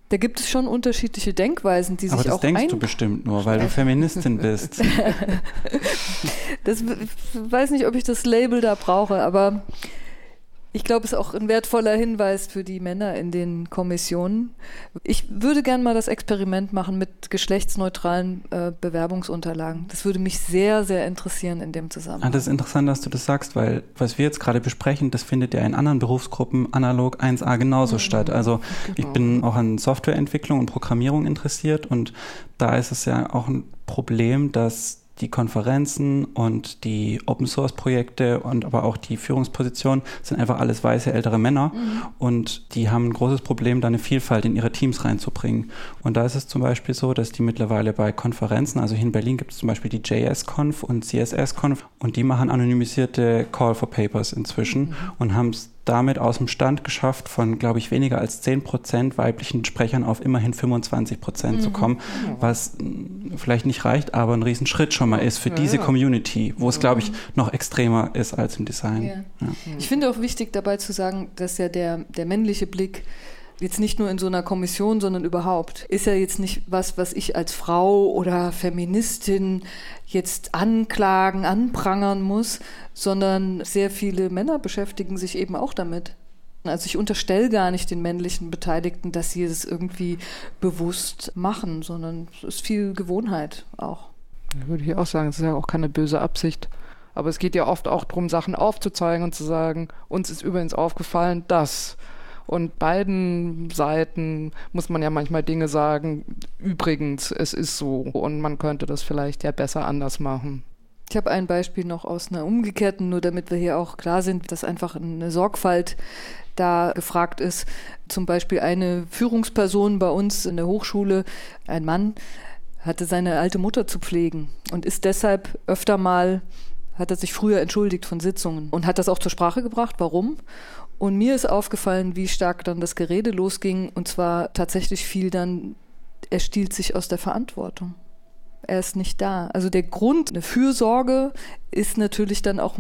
Da gibt es schon unterschiedliche Denkweisen, die aber sich auch. Aber das denkst du bestimmt nur, weil du Feministin bist. [LAUGHS] das weiß nicht, ob ich das Label da brauche, aber ich glaube, es ist auch ein wertvoller Hinweis für die Männer in den Kommissionen. Ich würde gerne mal das Experiment machen mit geschlechtsneutralen äh, Bewerbungsunterlagen. Das würde mich sehr, sehr interessieren in dem Zusammenhang. Ah, das ist interessant, dass du das sagst, weil was wir jetzt gerade besprechen, das findet ja in anderen Berufsgruppen analog 1a genauso mhm. statt. Also genau. ich bin auch an Softwareentwicklung und Programmierung interessiert und da ist es ja auch ein Problem, dass die Konferenzen und die Open Source Projekte und aber auch die Führungspositionen sind einfach alles weiße ältere Männer mhm. und die haben ein großes Problem, da eine Vielfalt in ihre Teams reinzubringen. Und da ist es zum Beispiel so, dass die mittlerweile bei Konferenzen, also hier in Berlin gibt es zum Beispiel die JS-Conf und CSS-Conf und die machen anonymisierte Call for Papers inzwischen mhm. und haben es damit aus dem Stand geschafft, von, glaube ich, weniger als 10 Prozent weiblichen Sprechern auf immerhin 25 Prozent mhm. zu kommen, was hm, vielleicht nicht reicht, aber ein Riesenschritt schon mal ist für ja, diese ja. Community, wo es, glaube ich, noch extremer ist als im Design. Ja. Ich finde auch wichtig dabei zu sagen, dass ja der, der männliche Blick jetzt nicht nur in so einer Kommission, sondern überhaupt, ist ja jetzt nicht was, was ich als Frau oder Feministin jetzt anklagen, anprangern muss, sondern sehr viele Männer beschäftigen sich eben auch damit. Also ich unterstelle gar nicht den männlichen Beteiligten, dass sie es irgendwie bewusst machen, sondern es ist viel Gewohnheit auch. Ja, würde ich auch sagen, es ist ja auch keine böse Absicht. Aber es geht ja oft auch darum, Sachen aufzuzeigen und zu sagen, uns ist übrigens aufgefallen, dass. Und beiden Seiten muss man ja manchmal Dinge sagen, übrigens, es ist so und man könnte das vielleicht ja besser anders machen. Ich habe ein Beispiel noch aus einer umgekehrten, nur damit wir hier auch klar sind, dass einfach eine Sorgfalt da gefragt ist. Zum Beispiel eine Führungsperson bei uns in der Hochschule, ein Mann, hatte seine alte Mutter zu pflegen und ist deshalb öfter mal, hat er sich früher entschuldigt von Sitzungen und hat das auch zur Sprache gebracht. Warum? Und mir ist aufgefallen, wie stark dann das Gerede losging. Und zwar tatsächlich fiel dann, er stiehlt sich aus der Verantwortung. Er ist nicht da. Also der Grund, eine Fürsorge ist natürlich dann auch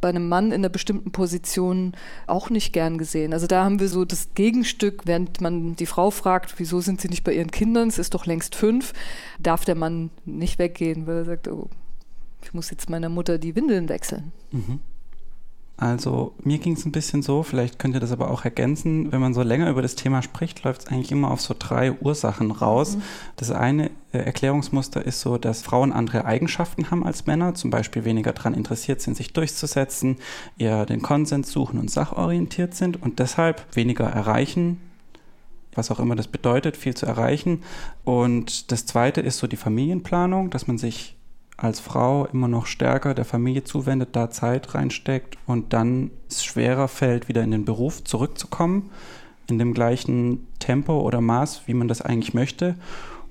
bei einem Mann in einer bestimmten Position auch nicht gern gesehen. Also da haben wir so das Gegenstück, während man die Frau fragt, wieso sind sie nicht bei ihren Kindern, es ist doch längst fünf, darf der Mann nicht weggehen, weil er sagt, oh, ich muss jetzt meiner Mutter die Windeln wechseln. Mhm. Also mir ging es ein bisschen so, vielleicht könnt ihr das aber auch ergänzen, wenn man so länger über das Thema spricht, läuft es eigentlich immer auf so drei Ursachen raus. Mhm. Das eine äh, Erklärungsmuster ist so, dass Frauen andere Eigenschaften haben als Männer, zum Beispiel weniger daran interessiert sind, sich durchzusetzen, eher den Konsens suchen und sachorientiert sind und deshalb weniger erreichen, was auch immer das bedeutet, viel zu erreichen. Und das zweite ist so die Familienplanung, dass man sich als Frau immer noch stärker der Familie zuwendet, da Zeit reinsteckt und dann es schwerer fällt, wieder in den Beruf zurückzukommen, in dem gleichen Tempo oder Maß, wie man das eigentlich möchte.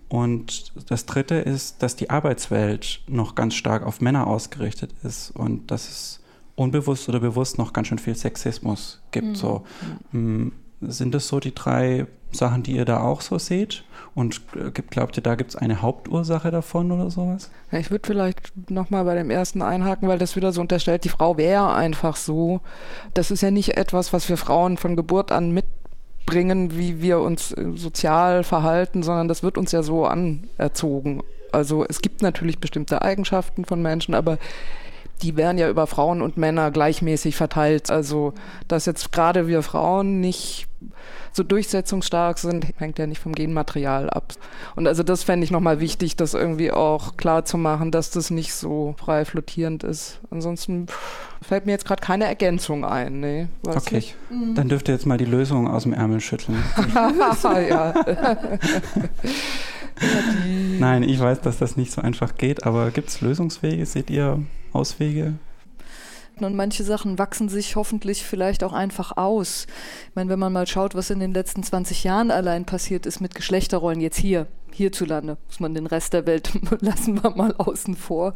Und das Dritte ist, dass die Arbeitswelt noch ganz stark auf Männer ausgerichtet ist und dass es unbewusst oder bewusst noch ganz schön viel Sexismus gibt. Mhm. So, mm, sind das so die drei Sachen, die ihr da auch so seht? Und äh, glaubt ihr, da gibt es eine Hauptursache davon oder sowas? Ja, ich würde vielleicht nochmal bei dem ersten einhaken, weil das wieder so unterstellt, die Frau wäre einfach so. Das ist ja nicht etwas, was wir Frauen von Geburt an mitbringen, wie wir uns äh, sozial verhalten, sondern das wird uns ja so anerzogen. Also es gibt natürlich bestimmte Eigenschaften von Menschen, aber die werden ja über Frauen und Männer gleichmäßig verteilt. Also, dass jetzt gerade wir Frauen nicht so durchsetzungsstark sind, hängt ja nicht vom Genmaterial ab. Und also das fände ich nochmal wichtig, das irgendwie auch klar zu machen, dass das nicht so frei flottierend ist. Ansonsten fällt mir jetzt gerade keine Ergänzung ein. Nee, okay, ich. dann dürft ihr jetzt mal die Lösung aus dem Ärmel schütteln. [LAUGHS] ja. [LAUGHS] Nein, ich weiß, dass das nicht so einfach geht, aber gibt es Lösungswege? Seht ihr Auswege? Und manche Sachen wachsen sich hoffentlich vielleicht auch einfach aus. Ich meine, wenn man mal schaut, was in den letzten 20 Jahren allein passiert ist mit Geschlechterrollen, jetzt hier, hierzulande, muss man den Rest der Welt [LAUGHS] lassen wir mal außen vor.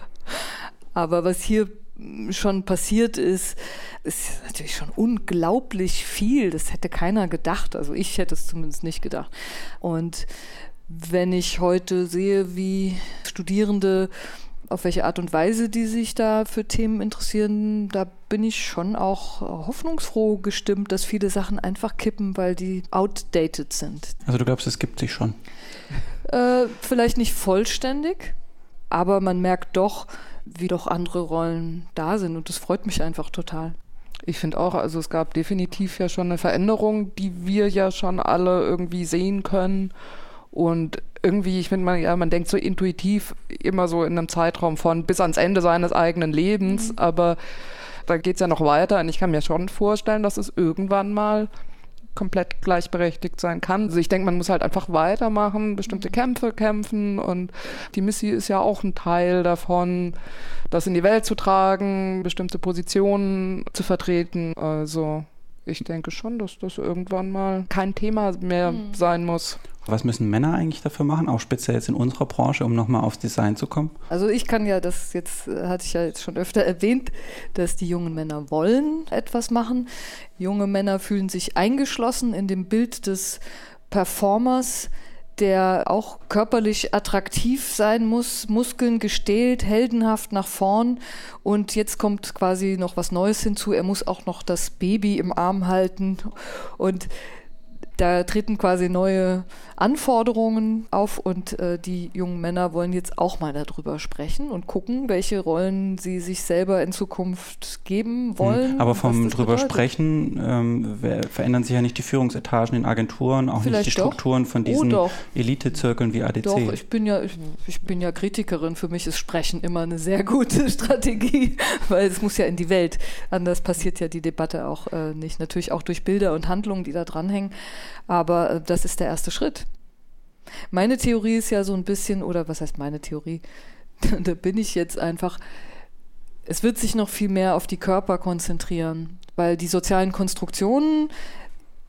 Aber was hier schon passiert ist, ist natürlich schon unglaublich viel. Das hätte keiner gedacht. Also ich hätte es zumindest nicht gedacht. Und wenn ich heute sehe, wie Studierende auf welche Art und Weise die sich da für Themen interessieren, da bin ich schon auch hoffnungsfroh gestimmt, dass viele Sachen einfach kippen, weil die outdated sind. Also du glaubst, es gibt sich schon? Äh, vielleicht nicht vollständig, aber man merkt doch, wie doch andere Rollen da sind und das freut mich einfach total. Ich finde auch, also es gab definitiv ja schon eine Veränderung, die wir ja schon alle irgendwie sehen können. Und irgendwie, ich finde, man, ja, man denkt so intuitiv immer so in einem Zeitraum von bis ans Ende seines eigenen Lebens, mhm. aber da geht es ja noch weiter und ich kann mir schon vorstellen, dass es irgendwann mal komplett gleichberechtigt sein kann. Also ich denke, man muss halt einfach weitermachen, bestimmte mhm. Kämpfe kämpfen und die Missy ist ja auch ein Teil davon, das in die Welt zu tragen, bestimmte Positionen zu vertreten. Also ich denke schon, dass das irgendwann mal kein Thema mehr mhm. sein muss. Was müssen Männer eigentlich dafür machen, auch speziell jetzt in unserer Branche, um nochmal aufs Design zu kommen? Also ich kann ja, das jetzt äh, hatte ich ja jetzt schon öfter erwähnt, dass die jungen Männer wollen etwas machen. Junge Männer fühlen sich eingeschlossen in dem Bild des Performers, der auch körperlich attraktiv sein muss, Muskeln gestählt, heldenhaft nach vorn. Und jetzt kommt quasi noch was Neues hinzu. Er muss auch noch das Baby im Arm halten. Und da treten quasi neue Anforderungen auf und äh, die jungen Männer wollen jetzt auch mal darüber sprechen und gucken, welche Rollen sie sich selber in Zukunft geben hm, wollen. Aber vom drüber bedeutet. sprechen ähm, verändern sich ja nicht die Führungsetagen in Agenturen, auch Vielleicht nicht die Strukturen doch. von diesen oh, Elitezirkeln wie ADC. Doch, ich bin ja ich, ich bin ja Kritikerin. Für mich ist Sprechen immer eine sehr gute [LAUGHS] Strategie, weil es muss ja in die Welt. Anders passiert ja die Debatte auch äh, nicht. Natürlich auch durch Bilder und Handlungen, die da dranhängen. Aber äh, das ist der erste Schritt. Meine Theorie ist ja so ein bisschen, oder was heißt meine Theorie? [LAUGHS] da bin ich jetzt einfach, es wird sich noch viel mehr auf die Körper konzentrieren, weil die sozialen Konstruktionen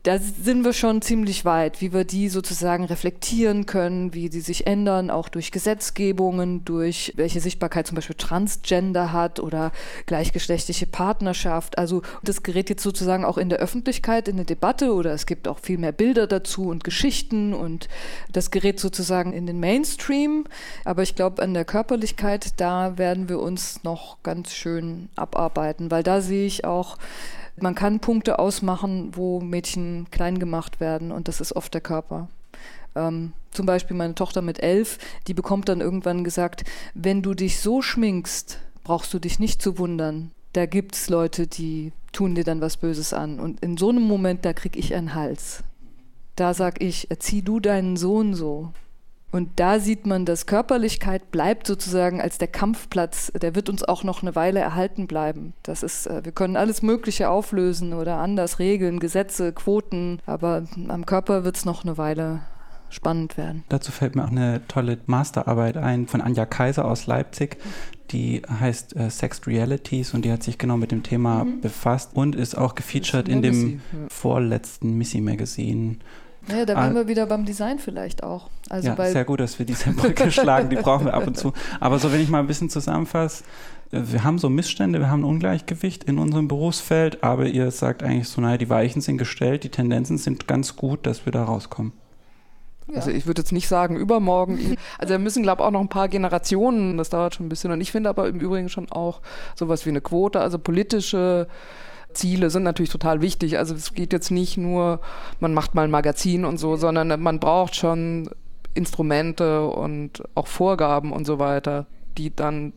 da sind wir schon ziemlich weit, wie wir die sozusagen reflektieren können, wie die sich ändern, auch durch Gesetzgebungen, durch welche Sichtbarkeit zum Beispiel Transgender hat oder gleichgeschlechtliche Partnerschaft. Also das gerät jetzt sozusagen auch in der Öffentlichkeit in eine Debatte oder es gibt auch viel mehr Bilder dazu und Geschichten und das gerät sozusagen in den Mainstream. Aber ich glaube, an der Körperlichkeit, da werden wir uns noch ganz schön abarbeiten, weil da sehe ich auch, man kann Punkte ausmachen, wo Mädchen klein gemacht werden und das ist oft der Körper. Ähm, zum Beispiel meine Tochter mit elf, die bekommt dann irgendwann gesagt, wenn du dich so schminkst, brauchst du dich nicht zu wundern. Da gibt es Leute, die tun dir dann was Böses an. Und in so einem Moment, da krieg ich einen Hals. Da sag ich, erzieh du deinen Sohn so. Und da sieht man, dass Körperlichkeit bleibt sozusagen als der Kampfplatz, der wird uns auch noch eine Weile erhalten bleiben. Das ist, äh, wir können alles Mögliche auflösen oder anders regeln, Gesetze, Quoten, aber am Körper wird es noch eine Weile spannend werden. Dazu fällt mir auch eine tolle Masterarbeit ein von Anja Kaiser aus Leipzig. Die heißt äh, Sexed Realities und die hat sich genau mit dem Thema mhm. befasst und ist auch gefeatured in dem ja. vorletzten Missy Magazine. Ja, da wären ah, wir wieder beim Design vielleicht auch. Also ja, sehr gut, dass wir diese Brücke schlagen, die brauchen wir ab und zu. [LAUGHS] Aber so, wenn ich mal ein bisschen zusammenfasse, äh, wir haben so Missstände, wir haben ein Ungleichgewicht in unserem Berufsfeld, aber ihr sagt eigentlich so, naja, die Weichen sind gestellt, die Tendenzen sind ganz gut, dass wir da rauskommen. Ja. Also ich würde jetzt nicht sagen übermorgen. [LAUGHS] Also wir müssen, glaube ich, auch noch ein paar Generationen, das dauert schon ein bisschen. Und ich finde aber im Übrigen schon auch sowas wie eine Quote, also politische Ziele sind natürlich total wichtig. Also es geht jetzt nicht nur, man macht mal ein Magazin und so, sondern man braucht schon Instrumente und auch Vorgaben und so weiter, die dann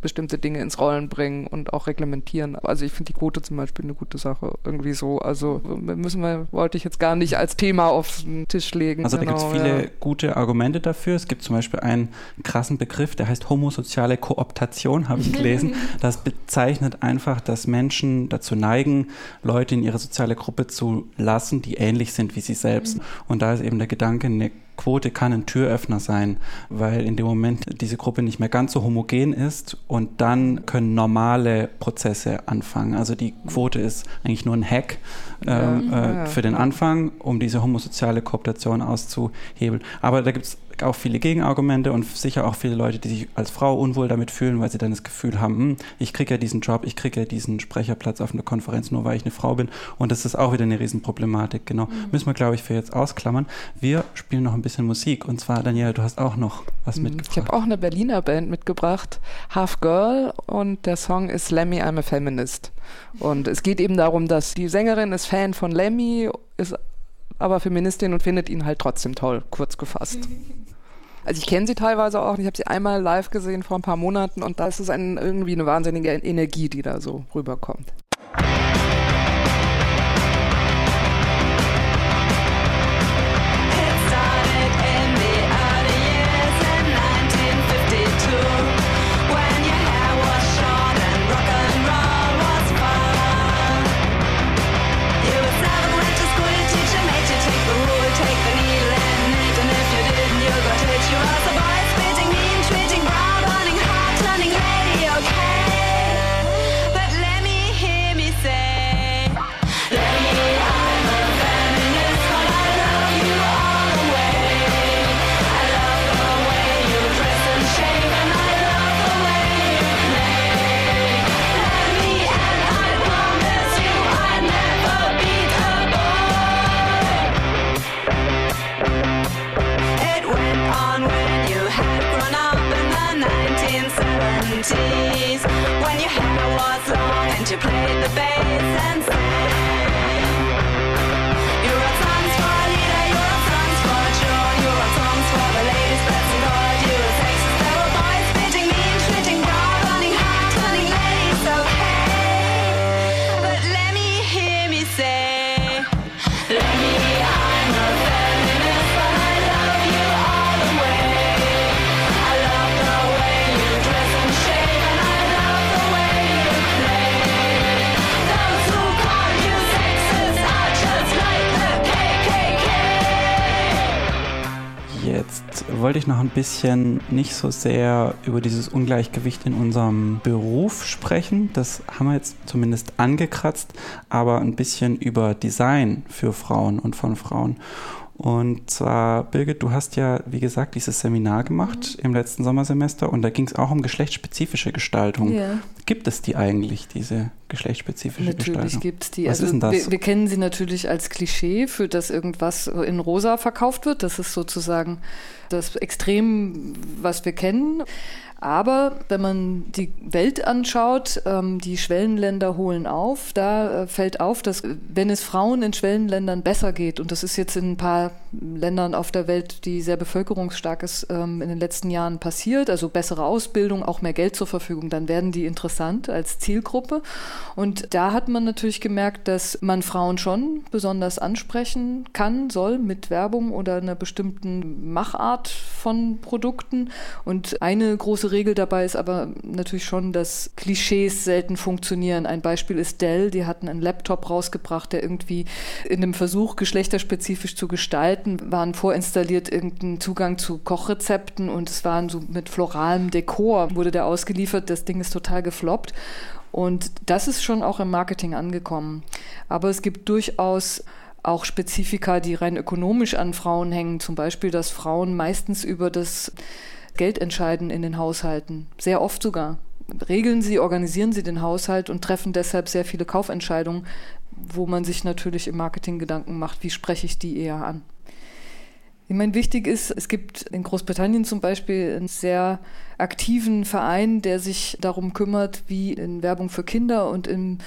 bestimmte Dinge ins Rollen bringen und auch reglementieren. Also ich finde die Quote zum Beispiel eine gute Sache, irgendwie so. Also müssen wir, wollte ich jetzt gar nicht als Thema auf den Tisch legen. Also genau, da gibt es viele ja. gute Argumente dafür. Es gibt zum Beispiel einen krassen Begriff, der heißt homosoziale Kooptation, habe ich gelesen. [LAUGHS] das bezeichnet einfach, dass Menschen dazu neigen, Leute in ihre soziale Gruppe zu lassen, die ähnlich sind wie sie selbst. Mhm. Und da ist eben der Gedanke, eine Quote kann ein Türöffner sein, weil in dem Moment diese Gruppe nicht mehr ganz so homogen ist und dann können normale Prozesse anfangen. Also die Quote ist eigentlich nur ein Hack äh, ja, äh, für den Anfang, um diese homosoziale Kooptation auszuhebeln. Aber da gibt es auch viele Gegenargumente und sicher auch viele Leute, die sich als Frau unwohl damit fühlen, weil sie dann das Gefühl haben, hm, ich kriege ja diesen Job, ich kriege ja diesen Sprecherplatz auf einer Konferenz, nur weil ich eine Frau bin. Und das ist auch wieder eine Riesenproblematik, genau. Mhm. Müssen wir, glaube ich, für jetzt ausklammern. Wir spielen noch ein bisschen Musik und zwar, Daniela, du hast auch noch was mhm. mitgebracht. Ich habe auch eine Berliner Band mitgebracht, Half Girl und der Song ist Lemmy, I'm a Feminist. Und es geht eben darum, dass die Sängerin ist Fan von Lemmy, ist aber Feministin und findet ihn halt trotzdem toll, kurz gefasst. Also ich kenne sie teilweise auch. Ich habe sie einmal live gesehen vor ein paar Monaten und da ist es ein, irgendwie eine wahnsinnige Energie, die da so rüberkommt. Ich noch ein bisschen nicht so sehr über dieses Ungleichgewicht in unserem Beruf sprechen. Das haben wir jetzt zumindest angekratzt, aber ein bisschen über Design für Frauen und von Frauen. Und zwar, Birgit, du hast ja, wie gesagt, dieses Seminar gemacht mhm. im letzten Sommersemester und da ging es auch um geschlechtsspezifische Gestaltung. Ja. Gibt es die eigentlich, diese geschlechtsspezifische natürlich Gestaltung? Natürlich gibt es die. Was also ist denn das? Wir, wir, kennen sie natürlich als Klischee, für das irgendwas in rosa verkauft wird. Das ist sozusagen das Extrem, was wir kennen. Aber wenn man die Welt anschaut, ähm, die Schwellenländer holen auf, da äh, fällt auf, dass wenn es Frauen in Schwellenländern besser geht, und das ist jetzt in ein paar Ländern auf der Welt, die sehr bevölkerungsstark ist, ähm, in den letzten Jahren passiert, also bessere Ausbildung, auch mehr Geld zur Verfügung, dann werden die interessant als Zielgruppe. Und da hat man natürlich gemerkt, dass man Frauen schon besonders ansprechen kann, soll mit Werbung oder einer bestimmten Machart von Produkten. Und eine große Regel dabei ist aber natürlich schon, dass Klischees selten funktionieren. Ein Beispiel ist Dell, die hatten einen Laptop rausgebracht, der irgendwie in dem Versuch, geschlechterspezifisch zu gestalten, waren vorinstalliert irgendein Zugang zu Kochrezepten und es waren so mit floralem Dekor, wurde der ausgeliefert. Das Ding ist total gefloppt. Und das ist schon auch im Marketing angekommen. Aber es gibt durchaus auch Spezifika, die rein ökonomisch an Frauen hängen. Zum Beispiel, dass Frauen meistens über das Geld entscheiden in den Haushalten. Sehr oft sogar. Regeln sie, organisieren sie den Haushalt und treffen deshalb sehr viele Kaufentscheidungen, wo man sich natürlich im Marketing Gedanken macht, wie spreche ich die eher an. Ich meine, wichtig ist, es gibt in Großbritannien zum Beispiel einen sehr aktiven Verein, der sich darum kümmert, wie in Werbung für Kinder und im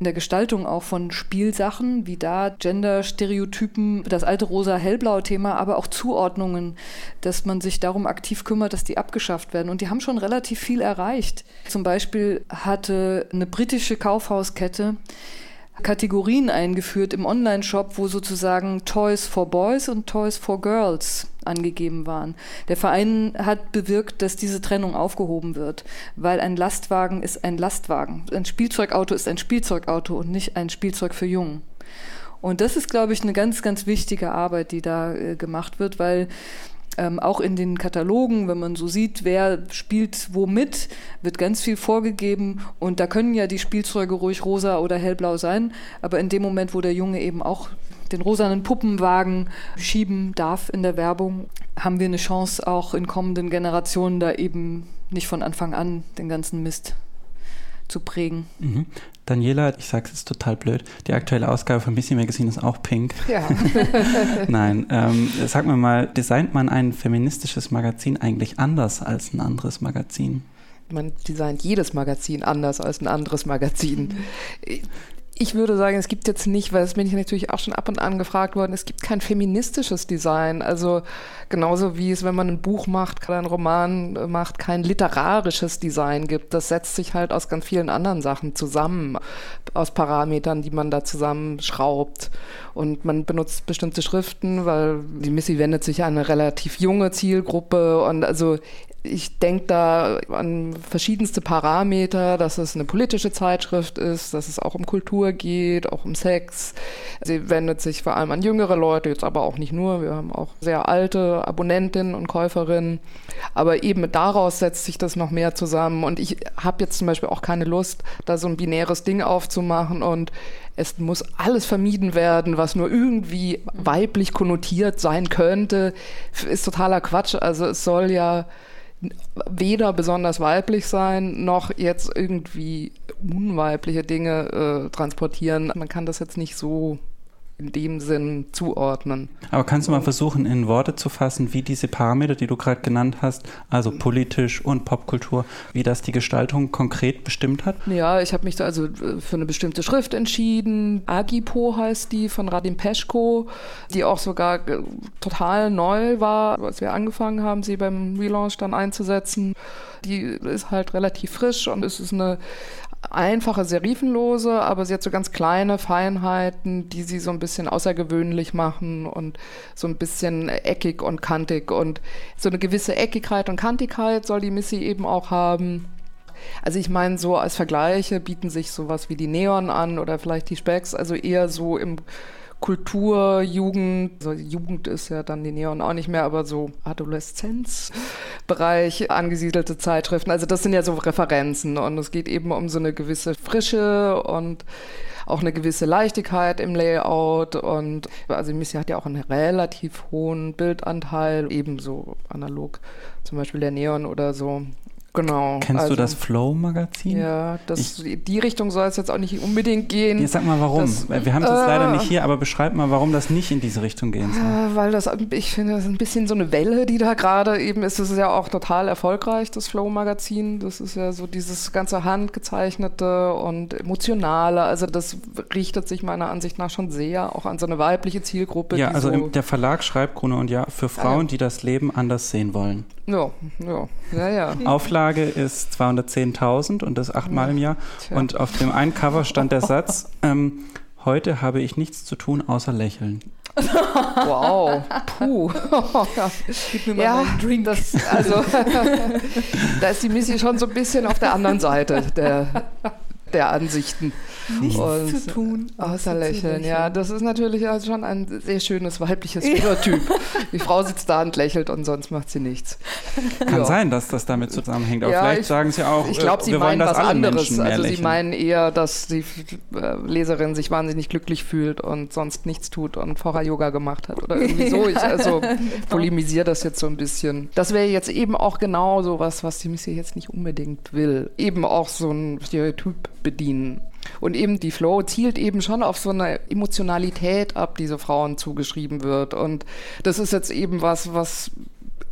in der Gestaltung auch von Spielsachen, wie da Gender-Stereotypen, das alte rosa-hellblau-Thema, aber auch Zuordnungen, dass man sich darum aktiv kümmert, dass die abgeschafft werden. Und die haben schon relativ viel erreicht. Zum Beispiel hatte eine britische Kaufhauskette Kategorien eingeführt im Online-Shop, wo sozusagen Toys for Boys und Toys for Girls angegeben waren. Der Verein hat bewirkt, dass diese Trennung aufgehoben wird, weil ein Lastwagen ist ein Lastwagen. Ein Spielzeugauto ist ein Spielzeugauto und nicht ein Spielzeug für Jungen. Und das ist, glaube ich, eine ganz, ganz wichtige Arbeit, die da äh, gemacht wird, weil ähm, auch in den Katalogen, wenn man so sieht, wer spielt womit, wird ganz viel vorgegeben. Und da können ja die Spielzeuge ruhig rosa oder hellblau sein. Aber in dem Moment, wo der Junge eben auch den rosanen Puppenwagen schieben darf in der Werbung, haben wir eine Chance, auch in kommenden Generationen da eben nicht von Anfang an den ganzen Mist zu prägen. Mhm. Daniela, ich sage es jetzt total blöd, die aktuelle Ausgabe von Missy Magazine ist auch pink. Ja. [LAUGHS] Nein, ähm, sag mir mal, designt man ein feministisches Magazin eigentlich anders als ein anderes Magazin? Man designt jedes Magazin anders als ein anderes Magazin. Ich würde sagen, es gibt jetzt nicht, weil es bin ich natürlich auch schon ab und an gefragt worden, es gibt kein feministisches Design. Also genauso wie es, wenn man ein Buch macht, einen Roman macht, kein literarisches Design gibt. Das setzt sich halt aus ganz vielen anderen Sachen zusammen, aus Parametern, die man da zusammenschraubt. Und man benutzt bestimmte Schriften, weil die Missy wendet sich an eine relativ junge Zielgruppe. Und also ich denke da an verschiedenste Parameter, dass es eine politische Zeitschrift ist, dass es auch um Kultur geht, auch um Sex. Sie wendet sich vor allem an jüngere Leute, jetzt aber auch nicht nur. Wir haben auch sehr alte Abonnentinnen und Käuferinnen. Aber eben daraus setzt sich das noch mehr zusammen. Und ich habe jetzt zum Beispiel auch keine Lust, da so ein binäres Ding aufzumachen und es muss alles vermieden werden, was nur irgendwie weiblich konnotiert sein könnte, ist totaler Quatsch. Also es soll ja weder besonders weiblich sein, noch jetzt irgendwie unweibliche Dinge äh, transportieren. Man kann das jetzt nicht so in dem Sinn zuordnen. Aber kannst du mal versuchen, in Worte zu fassen, wie diese Parameter, die du gerade genannt hast, also politisch und Popkultur, wie das die Gestaltung konkret bestimmt hat? Ja, ich habe mich da also äh, für eine bestimmte Schrift entschieden. Agipo heißt die von Radim Peschko, die auch sogar äh, total neu war, als wir angefangen haben, sie beim Relaunch dann einzusetzen. Die ist halt relativ frisch und es ist eine einfache Serifenlose, aber sie hat so ganz kleine Feinheiten, die sie so ein bisschen außergewöhnlich machen und so ein bisschen eckig und kantig. Und so eine gewisse Eckigkeit und Kantigkeit soll die Missy eben auch haben. Also ich meine, so als Vergleiche bieten sich sowas wie die Neon an oder vielleicht die Specks, also eher so im Kultur, Jugend, also Jugend ist ja dann die Neon auch nicht mehr, aber so Adoleszenzbereich [LAUGHS] angesiedelte Zeitschriften. Also das sind ja so Referenzen und es geht eben um so eine gewisse Frische und auch eine gewisse Leichtigkeit im Layout und also Missy hat ja auch einen relativ hohen Bildanteil, ebenso analog, zum Beispiel der Neon oder so. Genau. Kennst also, du das Flow-Magazin? Ja, das, ich, die Richtung soll es jetzt auch nicht unbedingt gehen. Ja, sag mal warum. Das, Wir haben es jetzt äh, leider nicht hier, aber beschreib mal, warum das nicht in diese Richtung gehen soll. Äh, weil das, ich finde, das ist ein bisschen so eine Welle, die da gerade eben ist. Das ist ja auch total erfolgreich, das Flow-Magazin. Das ist ja so dieses ganze handgezeichnete und emotionale. Also das richtet sich meiner Ansicht nach schon sehr auch an so eine weibliche Zielgruppe. Ja, also so, im, der Verlag schreibt Gruner und Ja für Frauen, ja. die das Leben anders sehen wollen. ja, ja, ja, ja. Auflage ist 210.000 und das achtmal im Jahr. Tja. Und auf dem einen Cover stand der [LAUGHS] Satz, ähm, heute habe ich nichts zu tun außer lächeln. [LAUGHS] Wow, puh. Gib mir mal ja, meinen Drink. das, also [LAUGHS] da ist die Missy schon so ein bisschen auf der anderen Seite der, der Ansichten. Nichts Und- zu tun. Außer lächeln, ja. Das ist natürlich also schon ein sehr schönes weibliches Phänotyp. [LAUGHS] Die Frau sitzt da und lächelt und sonst macht sie nichts. Kann Ja. sein, dass das damit zusammenhängt. Aber Ja, vielleicht ich- sagen sie auch, Ich glaube, äh, sie wir wollen, meinen dass was anderes. Menschen mehr Also sie lächeln. meinen eher, dass die äh, Leserin sich wahnsinnig glücklich fühlt und sonst nichts tut und vorher Yoga gemacht hat oder irgendwie so. Ich also [LAUGHS] polemisiere das jetzt so ein bisschen. Das wäre jetzt eben auch genau so was, was die Missy jetzt nicht unbedingt will. Eben auch so ein Stereotyp bedienen. Und eben die Flow zielt eben schon auf so eine Emotionalität ab, die so Frauen zugeschrieben wird. Und das ist jetzt eben was, was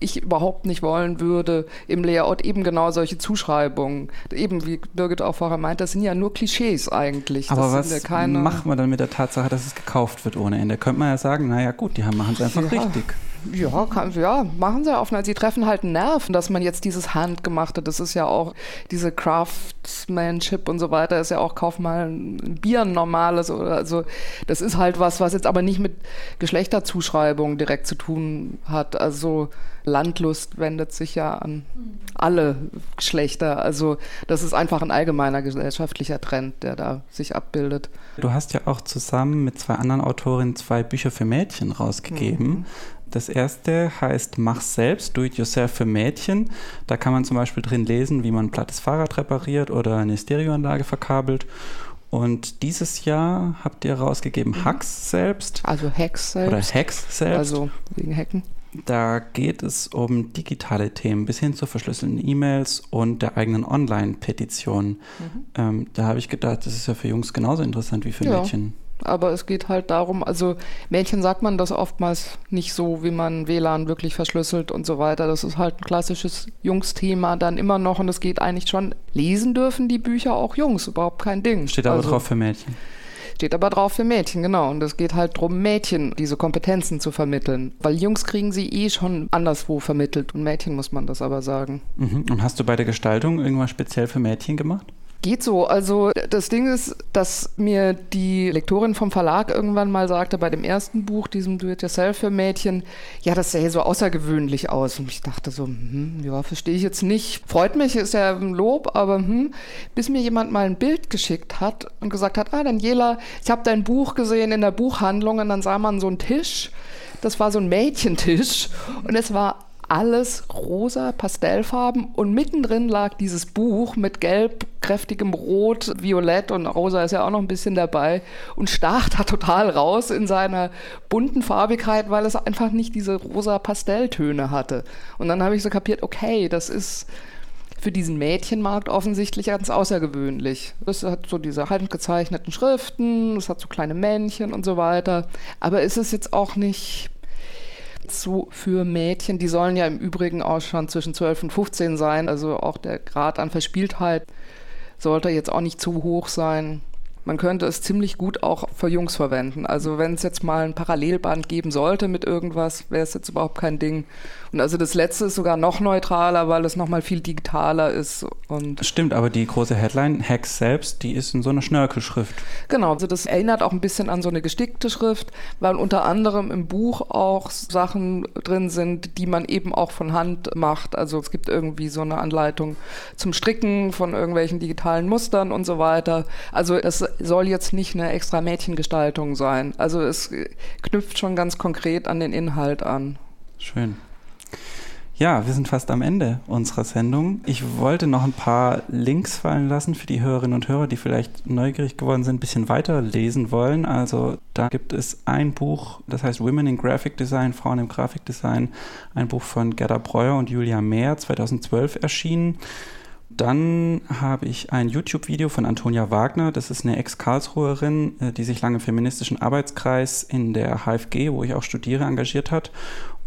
ich überhaupt nicht wollen würde im Layout eben genau solche Zuschreibungen. Eben wie Birgit auch vorher meint, das sind ja nur Klischees eigentlich. Aber das was ja macht man dann mit der Tatsache, dass es gekauft wird ohne Ende? Könnte man ja sagen, naja gut, die haben- machen es einfach Ja. richtig. Ja, kann, ja, machen sie auf. Sie treffen halt einen Nerv, dass man jetzt dieses Handgemachte, das ist ja auch diese Craftsmanship und so weiter, ist ja auch, kauf mal ein Bier, ein normales oder also das ist halt was, was jetzt aber nicht mit Geschlechterzuschreibung direkt zu tun hat. Also Landlust wendet sich ja an alle Geschlechter. Also das ist einfach ein allgemeiner gesellschaftlicher Trend, der da sich abbildet. Du hast ja auch zusammen mit zwei anderen Autorinnen zwei Bücher für Mädchen rausgegeben. Mhm. Das erste heißt Mach selbst, Do It Yourself für Mädchen. Da kann man zum Beispiel drin lesen, wie man ein plattes Fahrrad repariert oder eine Stereoanlage verkabelt. Und dieses Jahr habt ihr rausgegeben Hacks selbst Also Hacks oder selbst. Hacks selbst. Also wegen Hacken. Da geht es um digitale Themen bis hin zu verschlüsselten E-Mails und der eigenen Online-Petition. Mhm. Ähm, da habe ich gedacht, das ist ja für Jungs genauso interessant wie für Ja. Mädchen. Aber es geht halt darum, also Mädchen sagt man das oftmals nicht so, wie man WLAN wirklich verschlüsselt und so weiter. Das ist halt ein klassisches Jungsthema dann immer noch und es geht eigentlich schon, lesen dürfen die Bücher auch Jungs, überhaupt kein Ding. Steht aber also, drauf für Mädchen. Steht aber drauf für Mädchen, genau. Und es geht halt darum, Mädchen diese Kompetenzen zu vermitteln. Weil Jungs kriegen sie eh schon anderswo vermittelt und Mädchen muss man das aber sagen. Mhm. Und hast du bei der Gestaltung irgendwas speziell für Mädchen gemacht? Geht so. Also das Ding ist, dass mir die Lektorin vom Verlag irgendwann mal sagte, bei dem ersten Buch, diesem Do-It-Yourself für Mädchen, ja, das sähe so außergewöhnlich aus. Und ich dachte so, hm, ja, verstehe ich jetzt nicht. Freut mich, ist ja ein Lob, aber hm, bis mir jemand mal ein Bild geschickt hat und gesagt hat, ah, Daniela, ich habe dein Buch gesehen in der Buchhandlung und dann sah man so einen Tisch. Das war so ein Mädchentisch und es war alles rosa, Pastellfarben und mittendrin lag dieses Buch mit gelb, kräftigem Rot, Violett und rosa ist ja auch noch ein bisschen dabei und stach da total raus in seiner bunten Farbigkeit, weil es einfach nicht diese rosa Pastelltöne hatte. Und dann habe ich so kapiert, okay, das ist für diesen Mädchenmarkt offensichtlich ganz außergewöhnlich. Es hat so diese handgezeichneten Schriften, es hat so kleine Männchen und so weiter. Aber ist es jetzt auch nicht so für Mädchen, die sollen ja im Übrigen auch schon zwischen 12 und 15 sein, also auch der Grad an Verspieltheit sollte jetzt auch nicht zu hoch sein. Man könnte es ziemlich gut auch für Jungs verwenden. Also wenn es jetzt mal ein Parallelband geben sollte mit irgendwas, wäre es jetzt überhaupt kein Ding. Und also das letzte ist sogar noch neutraler, weil es nochmal viel digitaler ist. Und Stimmt, aber die große Headline, Hacks selbst, die ist in so einer Schnörkelschrift. Genau, also das erinnert auch ein bisschen an so eine gestickte Schrift, weil unter anderem im Buch auch Sachen drin sind, die man eben auch von Hand macht. Also es gibt irgendwie so eine Anleitung zum Stricken von irgendwelchen digitalen Mustern und so weiter. Also es soll jetzt nicht eine extra Mädchengestaltung sein. Also es knüpft schon ganz konkret an den Inhalt an. Schön. Ja, wir sind fast am Ende unserer Sendung. Ich wollte noch ein paar Links fallen lassen für die Hörerinnen und Hörer, die vielleicht neugierig geworden sind, ein bisschen weiter lesen wollen. Also da gibt es ein Buch, das heißt Women in Graphic Design, Frauen im Grafikdesign, ein Buch von Gerda Breuer und Julia Mehr, 2012 erschienen. Dann habe ich ein YouTube-Video von Antonia Wagner. Das ist eine Ex-Karlsruherin, äh, die sich lange im feministischen Arbeitskreis in der HFG, wo ich auch studiere, engagiert hat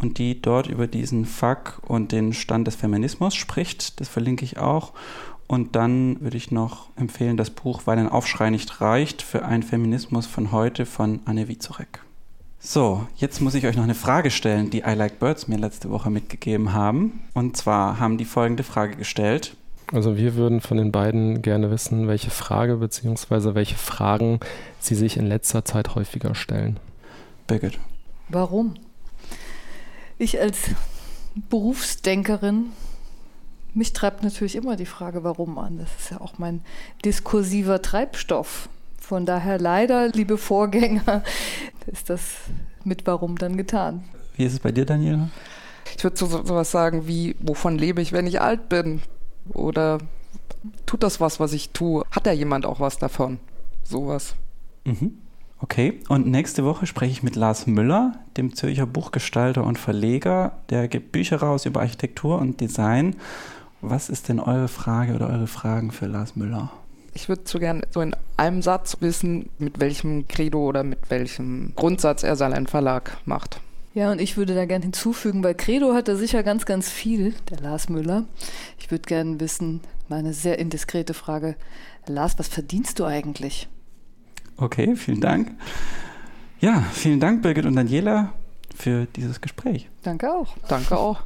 und die dort über diesen Fuck und den Stand des Feminismus spricht. Das verlinke ich auch. Und dann würde ich noch empfehlen das Buch Weil ein Aufschrei nicht reicht für einen Feminismus von heute von Anne Wiezorek. So, jetzt muss ich euch noch eine Frage stellen, die I Like Birds mir letzte Woche mitgegeben haben. Und zwar haben die folgende Frage gestellt. Also wir würden von den beiden gerne wissen, welche Frage bzw. welche Fragen sie sich in letzter Zeit häufiger stellen. Birgit. Warum? Ich als Berufsdenkerin, mich treibt natürlich immer die Frage, warum an. Das ist ja auch mein diskursiver Treibstoff. Von daher leider, liebe Vorgänger, [LAUGHS] ist das mit Warum dann getan. Wie ist es bei dir, Daniela? Ich würde so, sowas sagen wie, wovon lebe ich, wenn ich alt bin? Oder tut das was, was ich tue? Hat da jemand auch was davon? Sowas. Mhm. Okay, und nächste Woche spreche ich mit Lars Müller, dem Zürcher Buchgestalter und Verleger. Der gibt Bücher raus über Architektur und Design. Was ist denn eure Frage oder eure Fragen für Lars Müller? Ich würde so gerne so in einem Satz wissen, mit welchem Credo oder mit welchem Grundsatz er seinen Verlag macht. Ja, und ich würde da gerne hinzufügen, bei Credo hat er sicher ganz, ganz viel, der Lars Müller. Ich würde gerne wissen, meine sehr indiskrete Frage, Lars, was verdienst du eigentlich? Okay, vielen Dank. Ja, vielen Dank, Birgit und Daniela, für dieses Gespräch. Danke auch. Danke auch.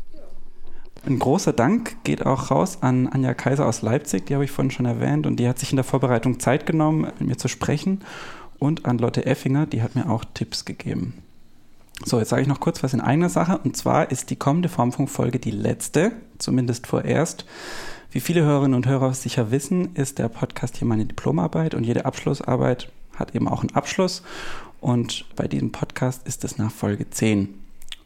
Ein großer Dank geht auch raus an Anja Kaiser aus Leipzig, die habe ich vorhin schon erwähnt und die hat sich in der Vorbereitung Zeit genommen, mit mir zu sprechen. Und an Lotte Effinger, die hat mir auch Tipps gegeben. So, jetzt sage ich noch kurz was in eigener Sache. Und zwar ist die kommende Formfunkfolge die letzte, zumindest vorerst. Wie viele Hörerinnen und Hörer sicher wissen, ist der Podcast hier meine Diplomarbeit und jede Abschlussarbeit hat eben auch einen Abschluss. Und bei diesem Podcast ist es nach Folge 10.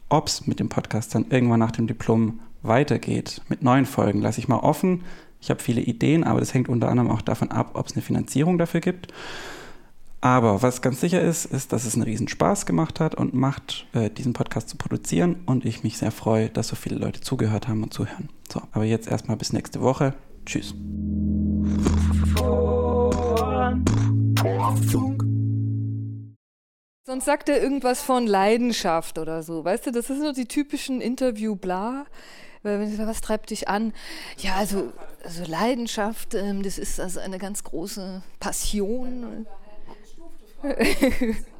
Ob es mit dem Podcast dann irgendwann nach dem Diplom weitergeht, mit neuen Folgen, lasse ich mal offen. Ich habe viele Ideen, aber das hängt unter anderem auch davon ab, ob es eine Finanzierung dafür gibt. Aber was ganz sicher ist, ist, dass es einen riesen Spaß gemacht hat und macht, äh, diesen Podcast zu produzieren und ich mich sehr freue, dass so viele Leute zugehört haben und zuhören. So, aber jetzt erstmal bis nächste Woche. Tschüss. Sonst sagt er irgendwas von Leidenschaft oder so. Weißt du, das sind nur die typischen Interview-Bla. Was treibt dich an? Ja, also, also Leidenschaft, ähm, das ist also eine ganz große Passion. [LAUGHS]